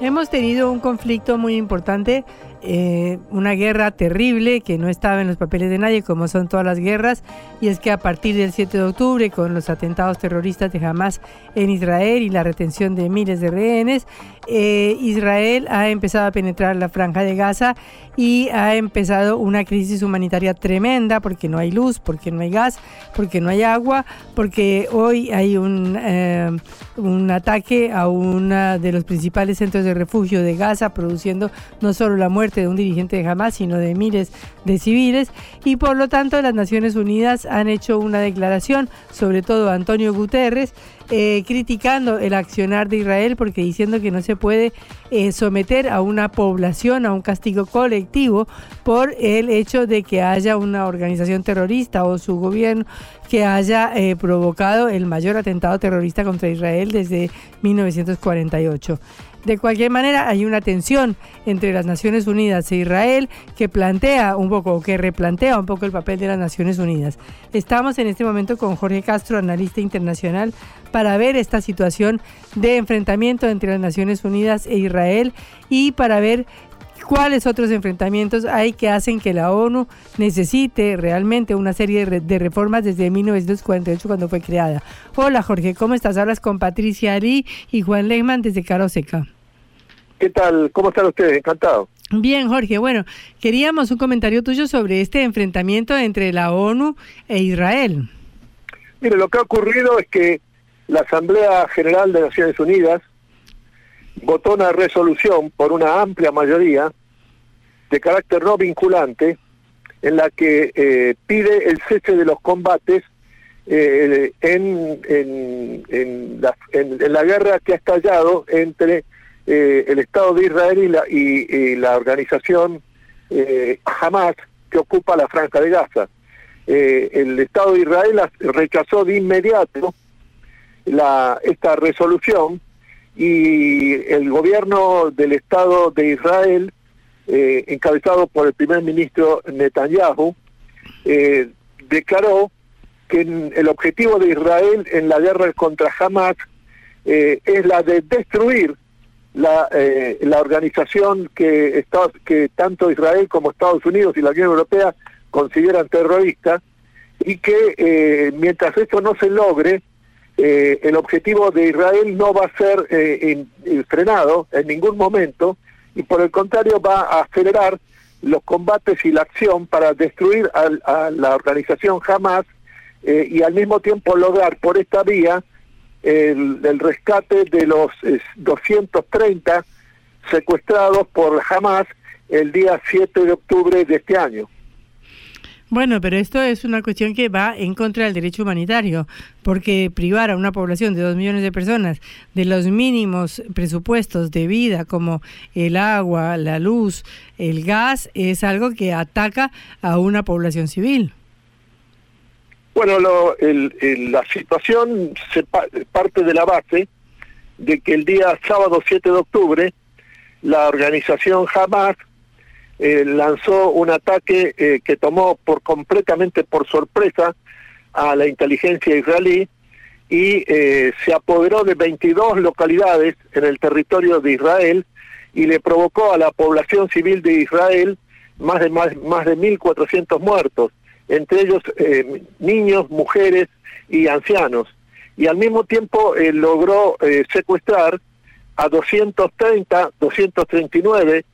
S6: Hemos tenido un conflicto muy importante eh, una guerra terrible que no estaba en los papeles de nadie, como son todas las guerras, y es que a partir del 7 de octubre, con los atentados terroristas de Hamas en Israel y la retención de miles de rehenes, eh, Israel ha empezado a penetrar la franja de Gaza y ha empezado una crisis humanitaria tremenda porque no hay luz, porque no hay gas, porque no hay agua, porque hoy hay un, eh, un ataque a uno de los principales centros de refugio de Gaza, produciendo no solo la muerte, de un dirigente de Hamas, sino de miles de civiles. Y por lo tanto las Naciones Unidas han hecho una declaración, sobre todo Antonio Guterres, eh, criticando el accionar de Israel porque diciendo que no se puede eh, someter a una población a un castigo colectivo por el hecho de que haya una organización terrorista o su gobierno que haya eh, provocado el mayor atentado terrorista contra Israel desde 1948. De cualquier manera, hay una tensión entre las Naciones Unidas e Israel que plantea un poco, que replantea un poco el papel de las Naciones Unidas. Estamos en este momento con Jorge Castro, analista internacional, para ver esta situación de enfrentamiento entre las Naciones Unidas e Israel y para ver cuáles otros enfrentamientos hay que hacen que la ONU necesite realmente una serie de reformas desde 1948 cuando fue creada. Hola Jorge, ¿cómo estás? Hablas con Patricia Ali y Juan Lehmann desde Caroseca.
S11: ¿Qué tal? ¿Cómo están ustedes? Encantado.
S6: Bien, Jorge. Bueno, queríamos un comentario tuyo sobre este enfrentamiento entre la ONU e Israel.
S11: Mire, lo que ha ocurrido es que la Asamblea General de Naciones Unidas votó una resolución por una amplia mayoría de carácter no vinculante en la que eh, pide el cese de los combates eh, en, en, la, guerra que ha estallado entre eh, el Estado de Israel y la, y, la organización Hamas que ocupa la franja de Gaza. el Estado de Israel rechazó de inmediato esta resolución y el gobierno del Estado de Israel, eh, encabezado por el primer ministro Netanyahu, eh, declaró que el objetivo de Israel en la guerra contra Hamas eh, es la de destruir la, organización que, tanto Israel como Estados Unidos y la Unión Europea consideran terrorista y que mientras esto no se logre, el objetivo de Israel no va a ser frenado en ningún momento y por el contrario va a acelerar los combates y la acción para destruir a, la organización Hamas eh, y al mismo tiempo lograr por esta vía el, rescate de los 230 secuestrados por Hamas el día 7 de octubre de este año.
S6: Bueno, pero esto es una cuestión que va en contra del derecho humanitario, porque privar a una población de dos millones de personas de los mínimos presupuestos de vida como el agua, la luz, el gas, es algo que ataca a una población civil.
S11: Bueno, lo, la situación se parte de la base de que el día sábado 7 de octubre la organización Hamas eh, lanzó un ataque eh, que tomó por completamente por sorpresa a la inteligencia israelí y eh, se apoderó de 22 localidades en el territorio de Israel y le provocó a la población civil de Israel más de más, más de 1.400 muertos, entre ellos niños, mujeres y ancianos. Y al mismo tiempo logró secuestrar a 230, 239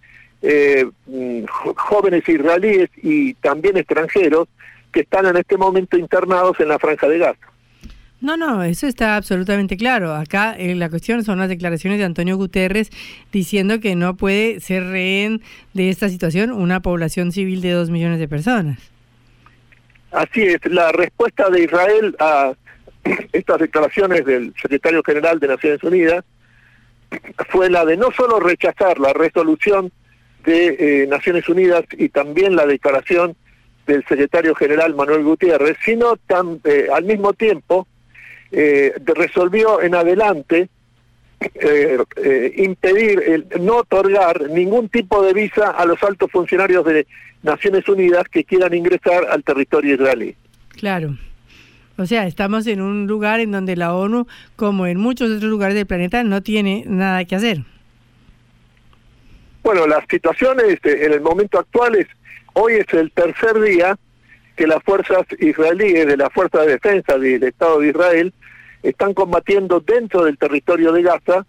S11: eh, mm, jóvenes israelíes y también extranjeros que están en este momento internados en la franja de Gaza.
S6: No, no, eso está absolutamente claro. Acá eh, la cuestión son las declaraciones de Antonio Guterres diciendo que no puede ser rehén de esta situación una población civil de dos millones de personas.
S11: Así es, la respuesta de Israel a estas declaraciones del secretario general de Naciones Unidas fue la de no solo rechazar la resolución de eh, Naciones Unidas y también la declaración del secretario general Manuel Gutiérrez, sino eh, al mismo tiempo eh, resolvió en adelante impedir, el, no otorgar ningún tipo de visa a los altos funcionarios de Naciones Unidas que quieran ingresar al territorio israelí.
S6: Claro. O sea, estamos en un lugar en donde la ONU, como en muchos otros lugares del planeta, no tiene nada que hacer.
S11: Bueno, la situación en el momento actual es, hoy es el tercer día que las fuerzas israelíes de la Fuerza de Defensa del Estado de Israel están combatiendo dentro del territorio de Gaza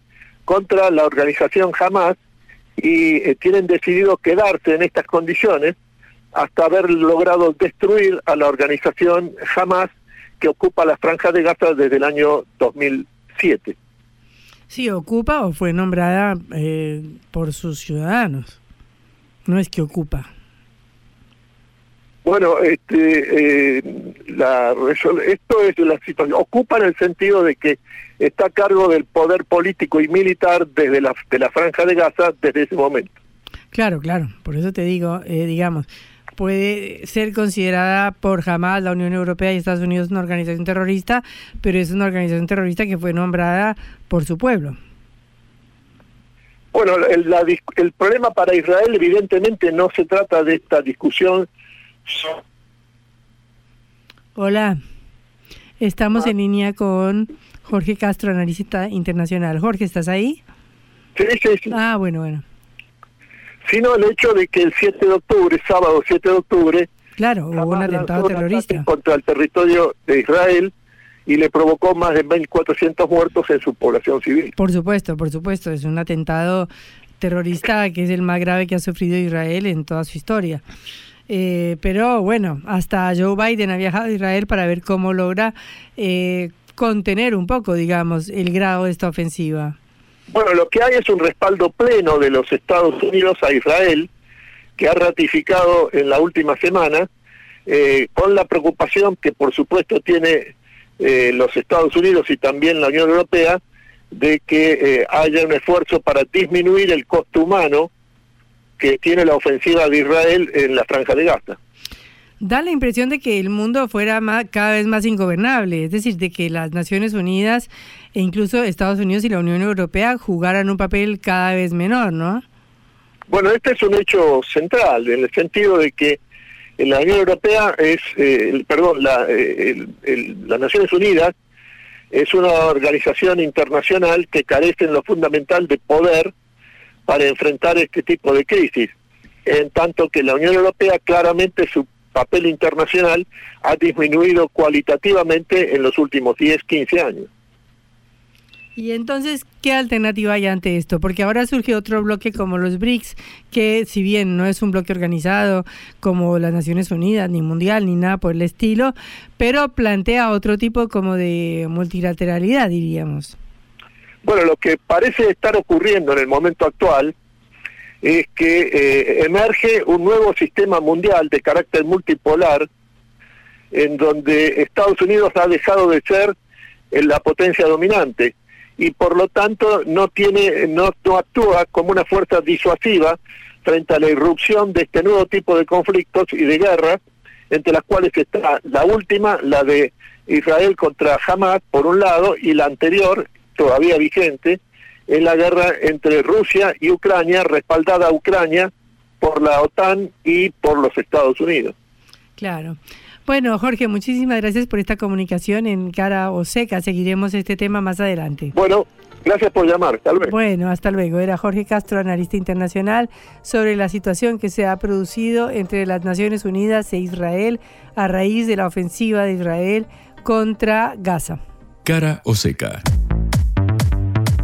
S11: contra la organización Hamas y eh, tienen decidido quedarse en estas condiciones hasta haber logrado destruir a la organización Hamas que ocupa la franja de Gaza desde el año 2007.
S6: Sí, ocupa o fue nombrada eh, por sus ciudadanos. No es que ocupa.
S11: Bueno, este, eh, la, esto es la situación. Ocupa en el sentido de que está a cargo del poder político y militar desde la, de la franja de Gaza desde ese momento.
S6: Claro, claro. Por eso te digo, eh, digamos, puede ser considerada por jamás la Unión Europea y Estados Unidos una organización terrorista, pero es una organización terrorista que fue nombrada por su pueblo.
S11: Bueno, el, el problema para Israel evidentemente no se trata de esta discusión.
S6: Hola, estamos en línea con Jorge Castro, analista internacional. Jorge, ¿estás ahí?
S11: Sí, sí, sí.
S6: Ah, bueno, bueno
S11: sino el hecho de que el 7 de octubre, sábado 7 de octubre,
S6: claro, hubo un atentado terrorista
S11: contra el territorio de Israel y le provocó más de 1.400 muertos en su población civil.
S6: Por supuesto, por supuesto, es un atentado terrorista que es el más grave que ha sufrido Israel en toda su historia. Eh, pero bueno, hasta Joe Biden ha viajado a Israel para ver cómo logra eh, contener un poco, digamos, el grado de esta ofensiva.
S11: Bueno, lo que hay es un respaldo pleno de los Estados Unidos a Israel, que ha ratificado en la última semana, eh, con la preocupación que por supuesto tiene eh, los Estados Unidos y también la Unión Europea, de que eh, haya un esfuerzo para disminuir el costo humano que tiene la ofensiva de Israel en la franja de Gaza.
S6: Da la impresión de que el mundo fuera cada vez más ingobernable, es decir, de que las Naciones Unidas e incluso Estados Unidos y la Unión Europea jugaran un papel cada vez menor, ¿no?
S11: Bueno, este es un hecho central, en el sentido de que la Unión Europea es, eh, perdón, la, eh, las Naciones Unidas es una organización internacional que carece en lo fundamental de poder para enfrentar este tipo de crisis, en tanto que la Unión Europea claramente su papel internacional ha disminuido cualitativamente en los últimos 10, 15 años.
S6: Y entonces, ¿qué alternativa hay ante esto? Porque ahora surge otro bloque como los BRICS, que si bien no es un bloque organizado como las Naciones Unidas, ni mundial, ni nada por el estilo, pero plantea otro tipo como de multilateralidad, diríamos.
S11: Bueno, lo que parece estar ocurriendo en el momento actual es que eh, emerge un nuevo sistema mundial de carácter multipolar, en donde Estados Unidos ha dejado de ser la potencia dominante y por lo tanto no tiene no, actúa como una fuerza disuasiva frente a la irrupción de este nuevo tipo de conflictos y de guerras entre las cuales está la última la de Israel contra Hamas por un lado y la anterior todavía vigente es la guerra entre Rusia y Ucrania respaldada a Ucrania por la OTAN y por los Estados Unidos.
S6: Claro. Bueno, Jorge, muchísimas gracias por esta comunicación en cara o seca. Seguiremos este tema más adelante.
S11: Bueno, gracias por llamar. Hasta luego.
S6: Bueno, hasta luego. Era Jorge Castro, analista internacional, sobre la situación que se ha producido entre las Naciones Unidas e Israel a raíz de la ofensiva de Israel contra Gaza.
S5: Cara o seca.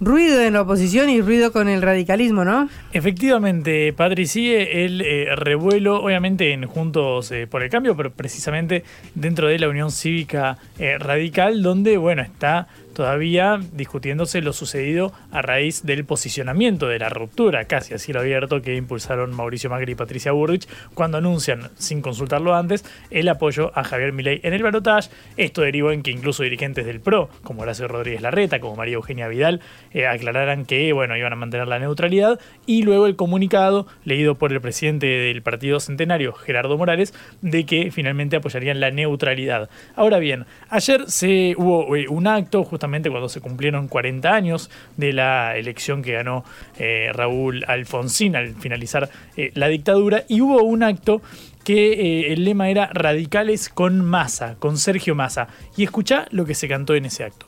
S6: Ruido en la oposición y ruido con el radicalismo, ¿no?
S7: Efectivamente, Patri, sigue el eh, revuelo, obviamente en Juntos eh, por el Cambio, pero precisamente dentro de la Unión Cívica eh, Radical, donde, bueno, está todavía discutiéndose lo sucedido a raíz del posicionamiento de la ruptura, casi así lo abierto, que impulsaron Mauricio Macri y Patricia Burrich cuando anuncian, sin consultarlo antes, el apoyo a Javier Milei en el balotaje. Esto derivó en que incluso dirigentes del PRO, como Horacio Rodríguez Larreta, como María Eugenia Vidal, eh, aclararan que bueno, iban a mantener la neutralidad y luego el comunicado leído por el presidente del Partido Centenario, Gerardo Morales, de que finalmente apoyarían la neutralidad. Ahora bien, ayer se hubo eh, un acto justamente cuando se cumplieron 40 años de la elección que ganó eh, Raúl Alfonsín al finalizar eh, la dictadura, y hubo un acto que eh, el lema era radicales con masa, con Sergio Massa. Y escucha lo que se cantó en ese acto.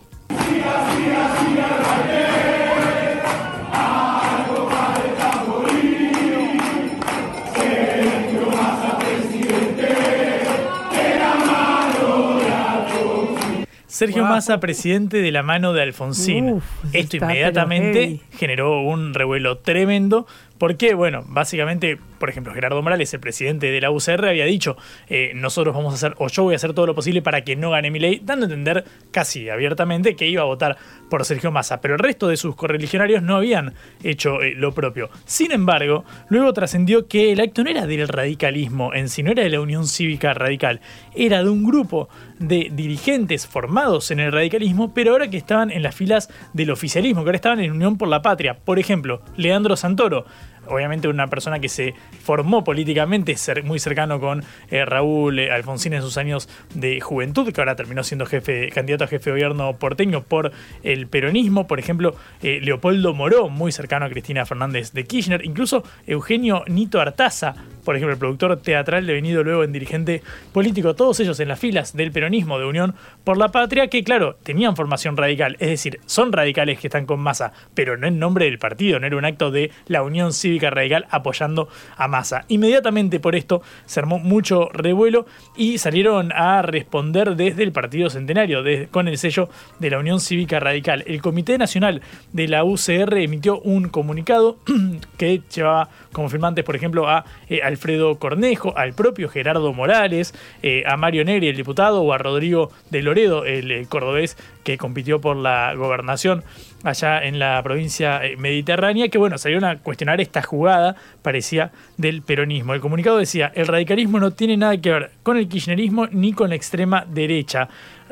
S7: Sergio Massa, presidente de la mano de Alfonsín. Esto inmediatamente generó un revuelo tremendo ¿Por qué? Bueno, básicamente, por ejemplo, Gerardo Morales, el presidente de la UCR, había dicho, eh, nosotros vamos a hacer, o yo voy a hacer todo lo posible para que no gane mi ley, dando a entender casi abiertamente que iba a votar por Sergio Massa, pero el resto de sus correligionarios no habían hecho eh, lo propio. Sin embargo, luego trascendió que el acto no era del radicalismo en sí, no era de la Unión Cívica Radical, era de un grupo de dirigentes formados en el radicalismo, pero ahora que estaban en las filas del oficialismo, que ahora estaban en Unión por la Patria. Por ejemplo, Leandro Santoro, obviamente una persona que se formó políticamente, muy cercano con eh, Raúl eh, Alfonsín en sus años de juventud, que ahora terminó siendo jefe, candidato a jefe de gobierno porteño por el peronismo, por ejemplo, eh, Leopoldo Moró, muy cercano a Cristina Fernández de Kirchner, incluso Eugenio Nito Artaza, por ejemplo, el productor teatral devenido luego en dirigente político, todos ellos en las filas del peronismo de Unión por la Patria, que claro, tenían formación radical, es decir, son radicales que están con masa, pero no en nombre del partido, no era un acto de la Unión Cívica Radical apoyando a Massa. Inmediatamente por esto se armó mucho revuelo y salieron a responder desde el Partido Centenario, con el sello de la Unión Cívica Radical. El Comité Nacional de la UCR emitió un comunicado que llevaba como firmantes, por ejemplo, a eh, Alfredo Cornejo, al propio Gerardo Morales, eh, a Mario Neri, el diputado, o a Rodrigo de Loredo, el cordobés que compitió por la gobernación allá en la provincia eh, mediterránea, que bueno, salieron a cuestionar esta jugada, parecía, del peronismo. El comunicado decía, el radicalismo no tiene nada que ver con el kirchnerismo ni con la extrema derecha.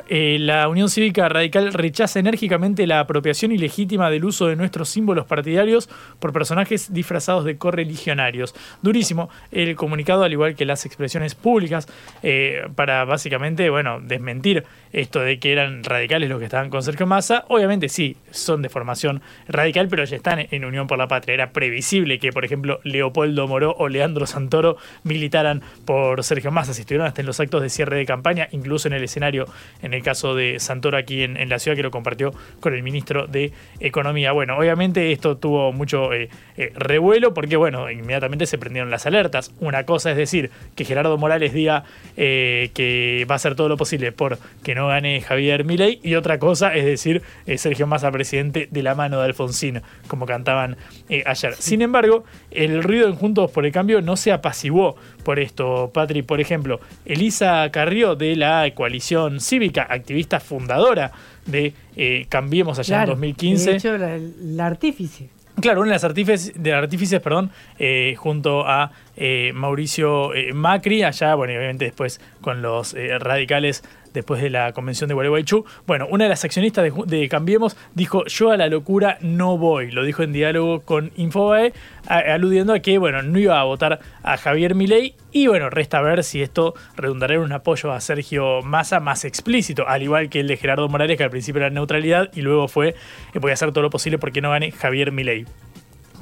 S7: Eh, la Unión Cívica Radical rechaza enérgicamente la apropiación ilegítima del uso de nuestros símbolos partidarios por personajes disfrazados de correligionarios. Durísimo el comunicado, al igual que las expresiones públicas, eh, para básicamente, bueno, desmentir esto de que eran radicales los que estaban con Sergio Massa. Obviamente sí, son de formación radical, pero ya están en Unión por la Patria. Era previsible que, por ejemplo, Leopoldo Moró o Leandro Santoro militaran por Sergio Massa, si estuvieron hasta en los actos de cierre de campaña, incluso en el escenario en el caso de Santoro aquí en, la ciudad, que lo compartió con el ministro de Economía. Bueno, obviamente esto tuvo mucho eh, eh, revuelo porque, bueno, inmediatamente se prendieron las alertas. Una cosa es decir que Gerardo Morales diga eh, que va a hacer todo lo posible por que no gane Javier Milei y otra cosa es decir Sergio Massa presidente de la mano de Alfonsín, como cantaban ayer. Sin embargo, el ruido en Juntos por el Cambio no se apaciguó por esto, Patri. Por ejemplo, Elisa Carrió de la coalición cívica activista fundadora de eh, Cambiemos allá en 2015. De
S6: hecho, la, artífice.
S7: Claro, una de las artífices, de artífices perdón, eh, junto a eh, Mauricio Macri, allá, bueno, obviamente después con los radicales después de la convención de Gualeguaychú. Bueno, una de las accionistas de, Cambiemos dijo, yo a la locura no voy, lo dijo en diálogo con Infobae, aludiendo a que, bueno, no iba a votar a Javier Milei y bueno, resta ver si esto redundará en un apoyo a Sergio Massa más explícito, al igual que el de Gerardo Morales, que al principio era neutralidad y luego fue, que voy a hacer todo lo posible porque no gane Javier Milei.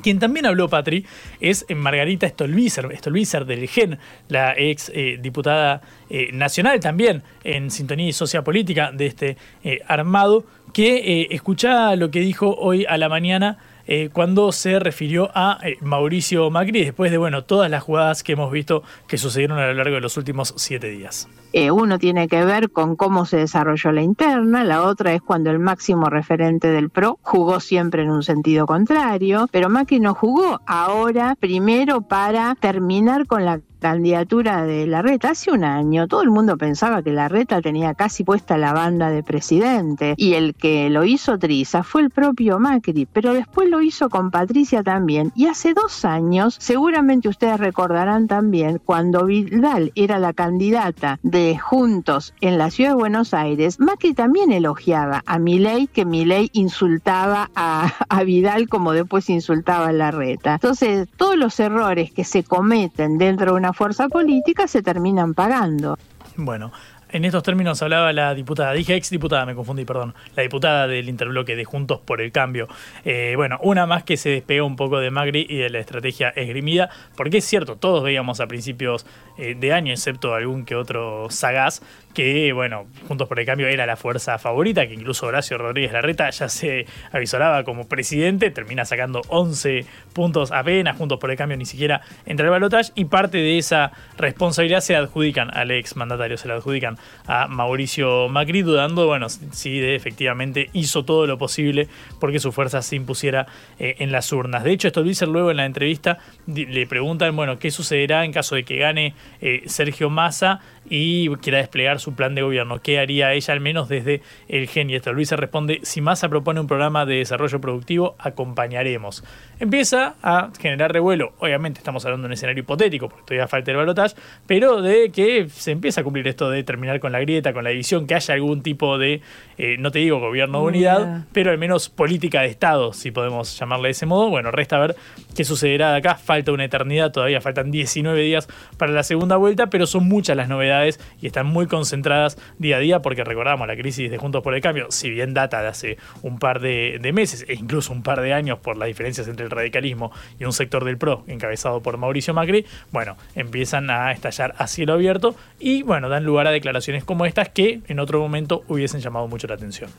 S7: Quien también habló, Patri, es Margarita Stolbizer, Stolbizer del GEN, la ex eh, diputada eh, nacional también en sintonía y sociopolítica de este eh, armado, que escucha lo que dijo hoy a la mañana cuando se refirió a Mauricio Macri después de bueno todas las jugadas que hemos visto que sucedieron a lo largo de los últimos siete días.
S12: Eh, uno tiene que ver con cómo se desarrolló la interna, la otra es cuando el máximo referente del PRO jugó siempre en un sentido contrario, pero Macri no jugó ahora primero para terminar con la candidatura de la reta. Hace un año todo el mundo pensaba que la reta tenía casi puesta la banda de presidente y el que lo hizo Triza fue el propio Macri, pero después lo hizo con Patricia también. Y hace dos años, seguramente ustedes recordarán también, cuando Vidal era la candidata de Juntos en la ciudad de Buenos Aires, Macri también elogiaba a Milei, que Milei insultaba a, a Vidal como después insultaba a Larreta. Entonces, todos los errores que se cometen dentro de una fuerza política se terminan pagando.
S7: Bueno, en estos términos hablaba la diputada, dije ex diputada, me confundí, perdón, la diputada del interbloque de Juntos por el Cambio. Eh, bueno, una más que se despegó un poco de Magri y de la estrategia esgrimida, porque es cierto, todos veíamos a principios eh, de año, excepto algún que otro sagaz, que, bueno, Juntos por el Cambio era la fuerza favorita, que incluso Horacio Rodríguez Larreta ya se avisoraba como presidente, termina sacando 11 puntos apenas, Juntos por el Cambio ni siquiera entra al balotaje, y parte de esa responsabilidad se adjudican al ex mandatario, se la adjudican a Mauricio Macri, dudando, bueno, si efectivamente hizo todo lo posible porque su fuerza se impusiera eh, en las urnas. De hecho, esto dice luego en la entrevista le preguntan, bueno, ¿qué sucederá en caso de que gane eh, Sergio Massa y quiera desplegar su plan de gobierno? ¿Qué haría ella al menos desde el GEN? Y esto Luis responde, si Massa propone un programa de desarrollo productivo, acompañaremos. Empieza a generar revuelo. Obviamente estamos hablando de un escenario hipotético, porque todavía falta el balotaje, pero de que se empieza a cumplir esto de terminar con la grieta, con la división, que haya algún tipo de, eh, no te digo gobierno de unidad, pero al menos política de Estado, si podemos llamarle de ese modo. Bueno, resta ver qué sucederá de acá. Falta una eternidad, todavía faltan 19 días para la segunda vuelta, pero son muchas las novedades y están muy concentradas día a día, porque recordamos la crisis de Juntos por el Cambio, si bien data de hace un par de, de meses e incluso un par de años por las diferencias entre el radicalismo y un sector del PRO encabezado por Mauricio Macri, bueno, empiezan a estallar a cielo abierto y bueno, dan lugar a declaraciones como estas que en otro momento hubiesen llamado mucho la atención.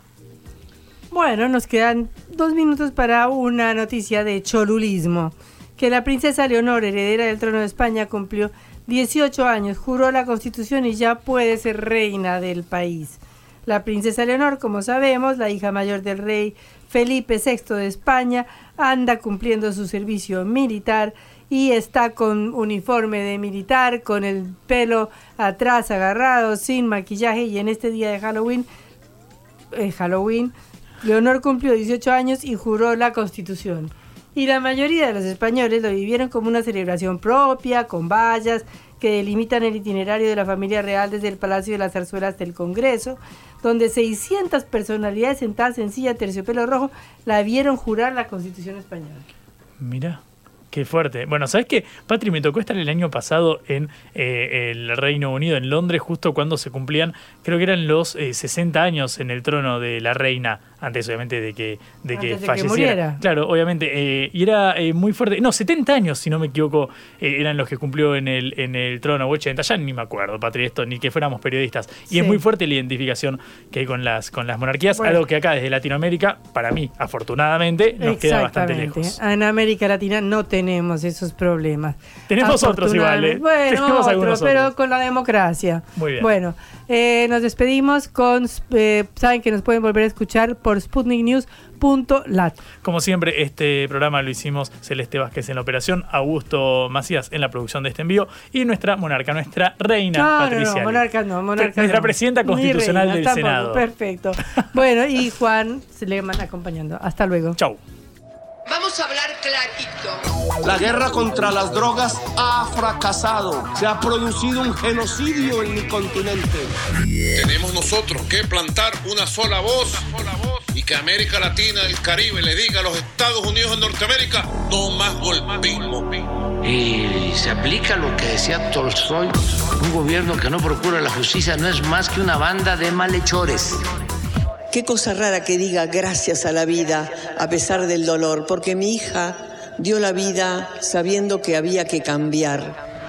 S6: Bueno, nos quedan dos minutos para una noticia de cholulismo. Que la princesa Leonor, heredera del trono de España, cumplió 18 años, juró la constitución y ya puede ser reina del país. La princesa Leonor, como sabemos, la hija mayor del rey Felipe VI de España, anda cumpliendo su servicio militar y está con uniforme de militar, con el pelo atrás agarrado, sin maquillaje y en este día de Halloween, eh, Halloween, Leonor cumplió 18 años y juró la Constitución. Y la mayoría de los españoles lo vivieron como una celebración propia, con vallas que delimitan el itinerario de la familia real desde el Palacio de las Zarzuelas del Congreso, donde 600 personalidades sentadas en silla terciopelo rojo la vieron jurar la Constitución española.
S7: Mira. Qué fuerte. Bueno, ¿sabes qué? Patri, me tocó estar el año pasado en eh, el Reino Unido, en Londres, justo cuando se cumplían, creo que eran los 60 eh, años en el trono de la reina antes obviamente de que, de que falleciera. claro, obviamente. Eh, y era eh, muy fuerte. No, 70 años, si no me equivoco, eh, eran los que cumplió en el, en el trono, 80, ya ni me acuerdo, Patri, esto, ni que fuéramos periodistas. Y es muy fuerte la identificación que hay con las, con las monarquías, algo que acá desde Latinoamérica, para mí, afortunadamente, nos queda bastante lejos.
S6: En América Latina no tenemos esos problemas.
S7: Tenemos otros iguales.
S6: Bueno, otros, pero con la democracia.
S7: Muy bien.
S6: Bueno, nos despedimos con, saben que nos pueden volver a escuchar por por sputniknews.lat.
S7: Como siempre, este programa lo hicimos Celeste Vázquez en la operación, Augusto Macías en la producción de este envío y nuestra monarca, nuestra reina Patricia.
S6: No, monarca no, monarca
S7: Nuestra presidenta constitucional del Senado.
S6: Perfecto. Bueno, y Juan se le van acompañando. Hasta luego.
S7: Chau.
S13: Vamos a hablar clarito.
S14: La guerra contra las drogas ha fracasado. Se ha producido un genocidio en mi continente.
S15: Tenemos nosotros que plantar una sola voz y que América Latina, el Caribe, le diga a los Estados Unidos de Norteamérica, no más golpismo.
S16: Y se aplica lo que decía Tolstoy, un gobierno que no procura la justicia no es más que una banda de malhechores.
S17: Qué cosa rara que diga gracias a la vida a pesar del dolor, porque mi hija dio la vida sabiendo que había que cambiar.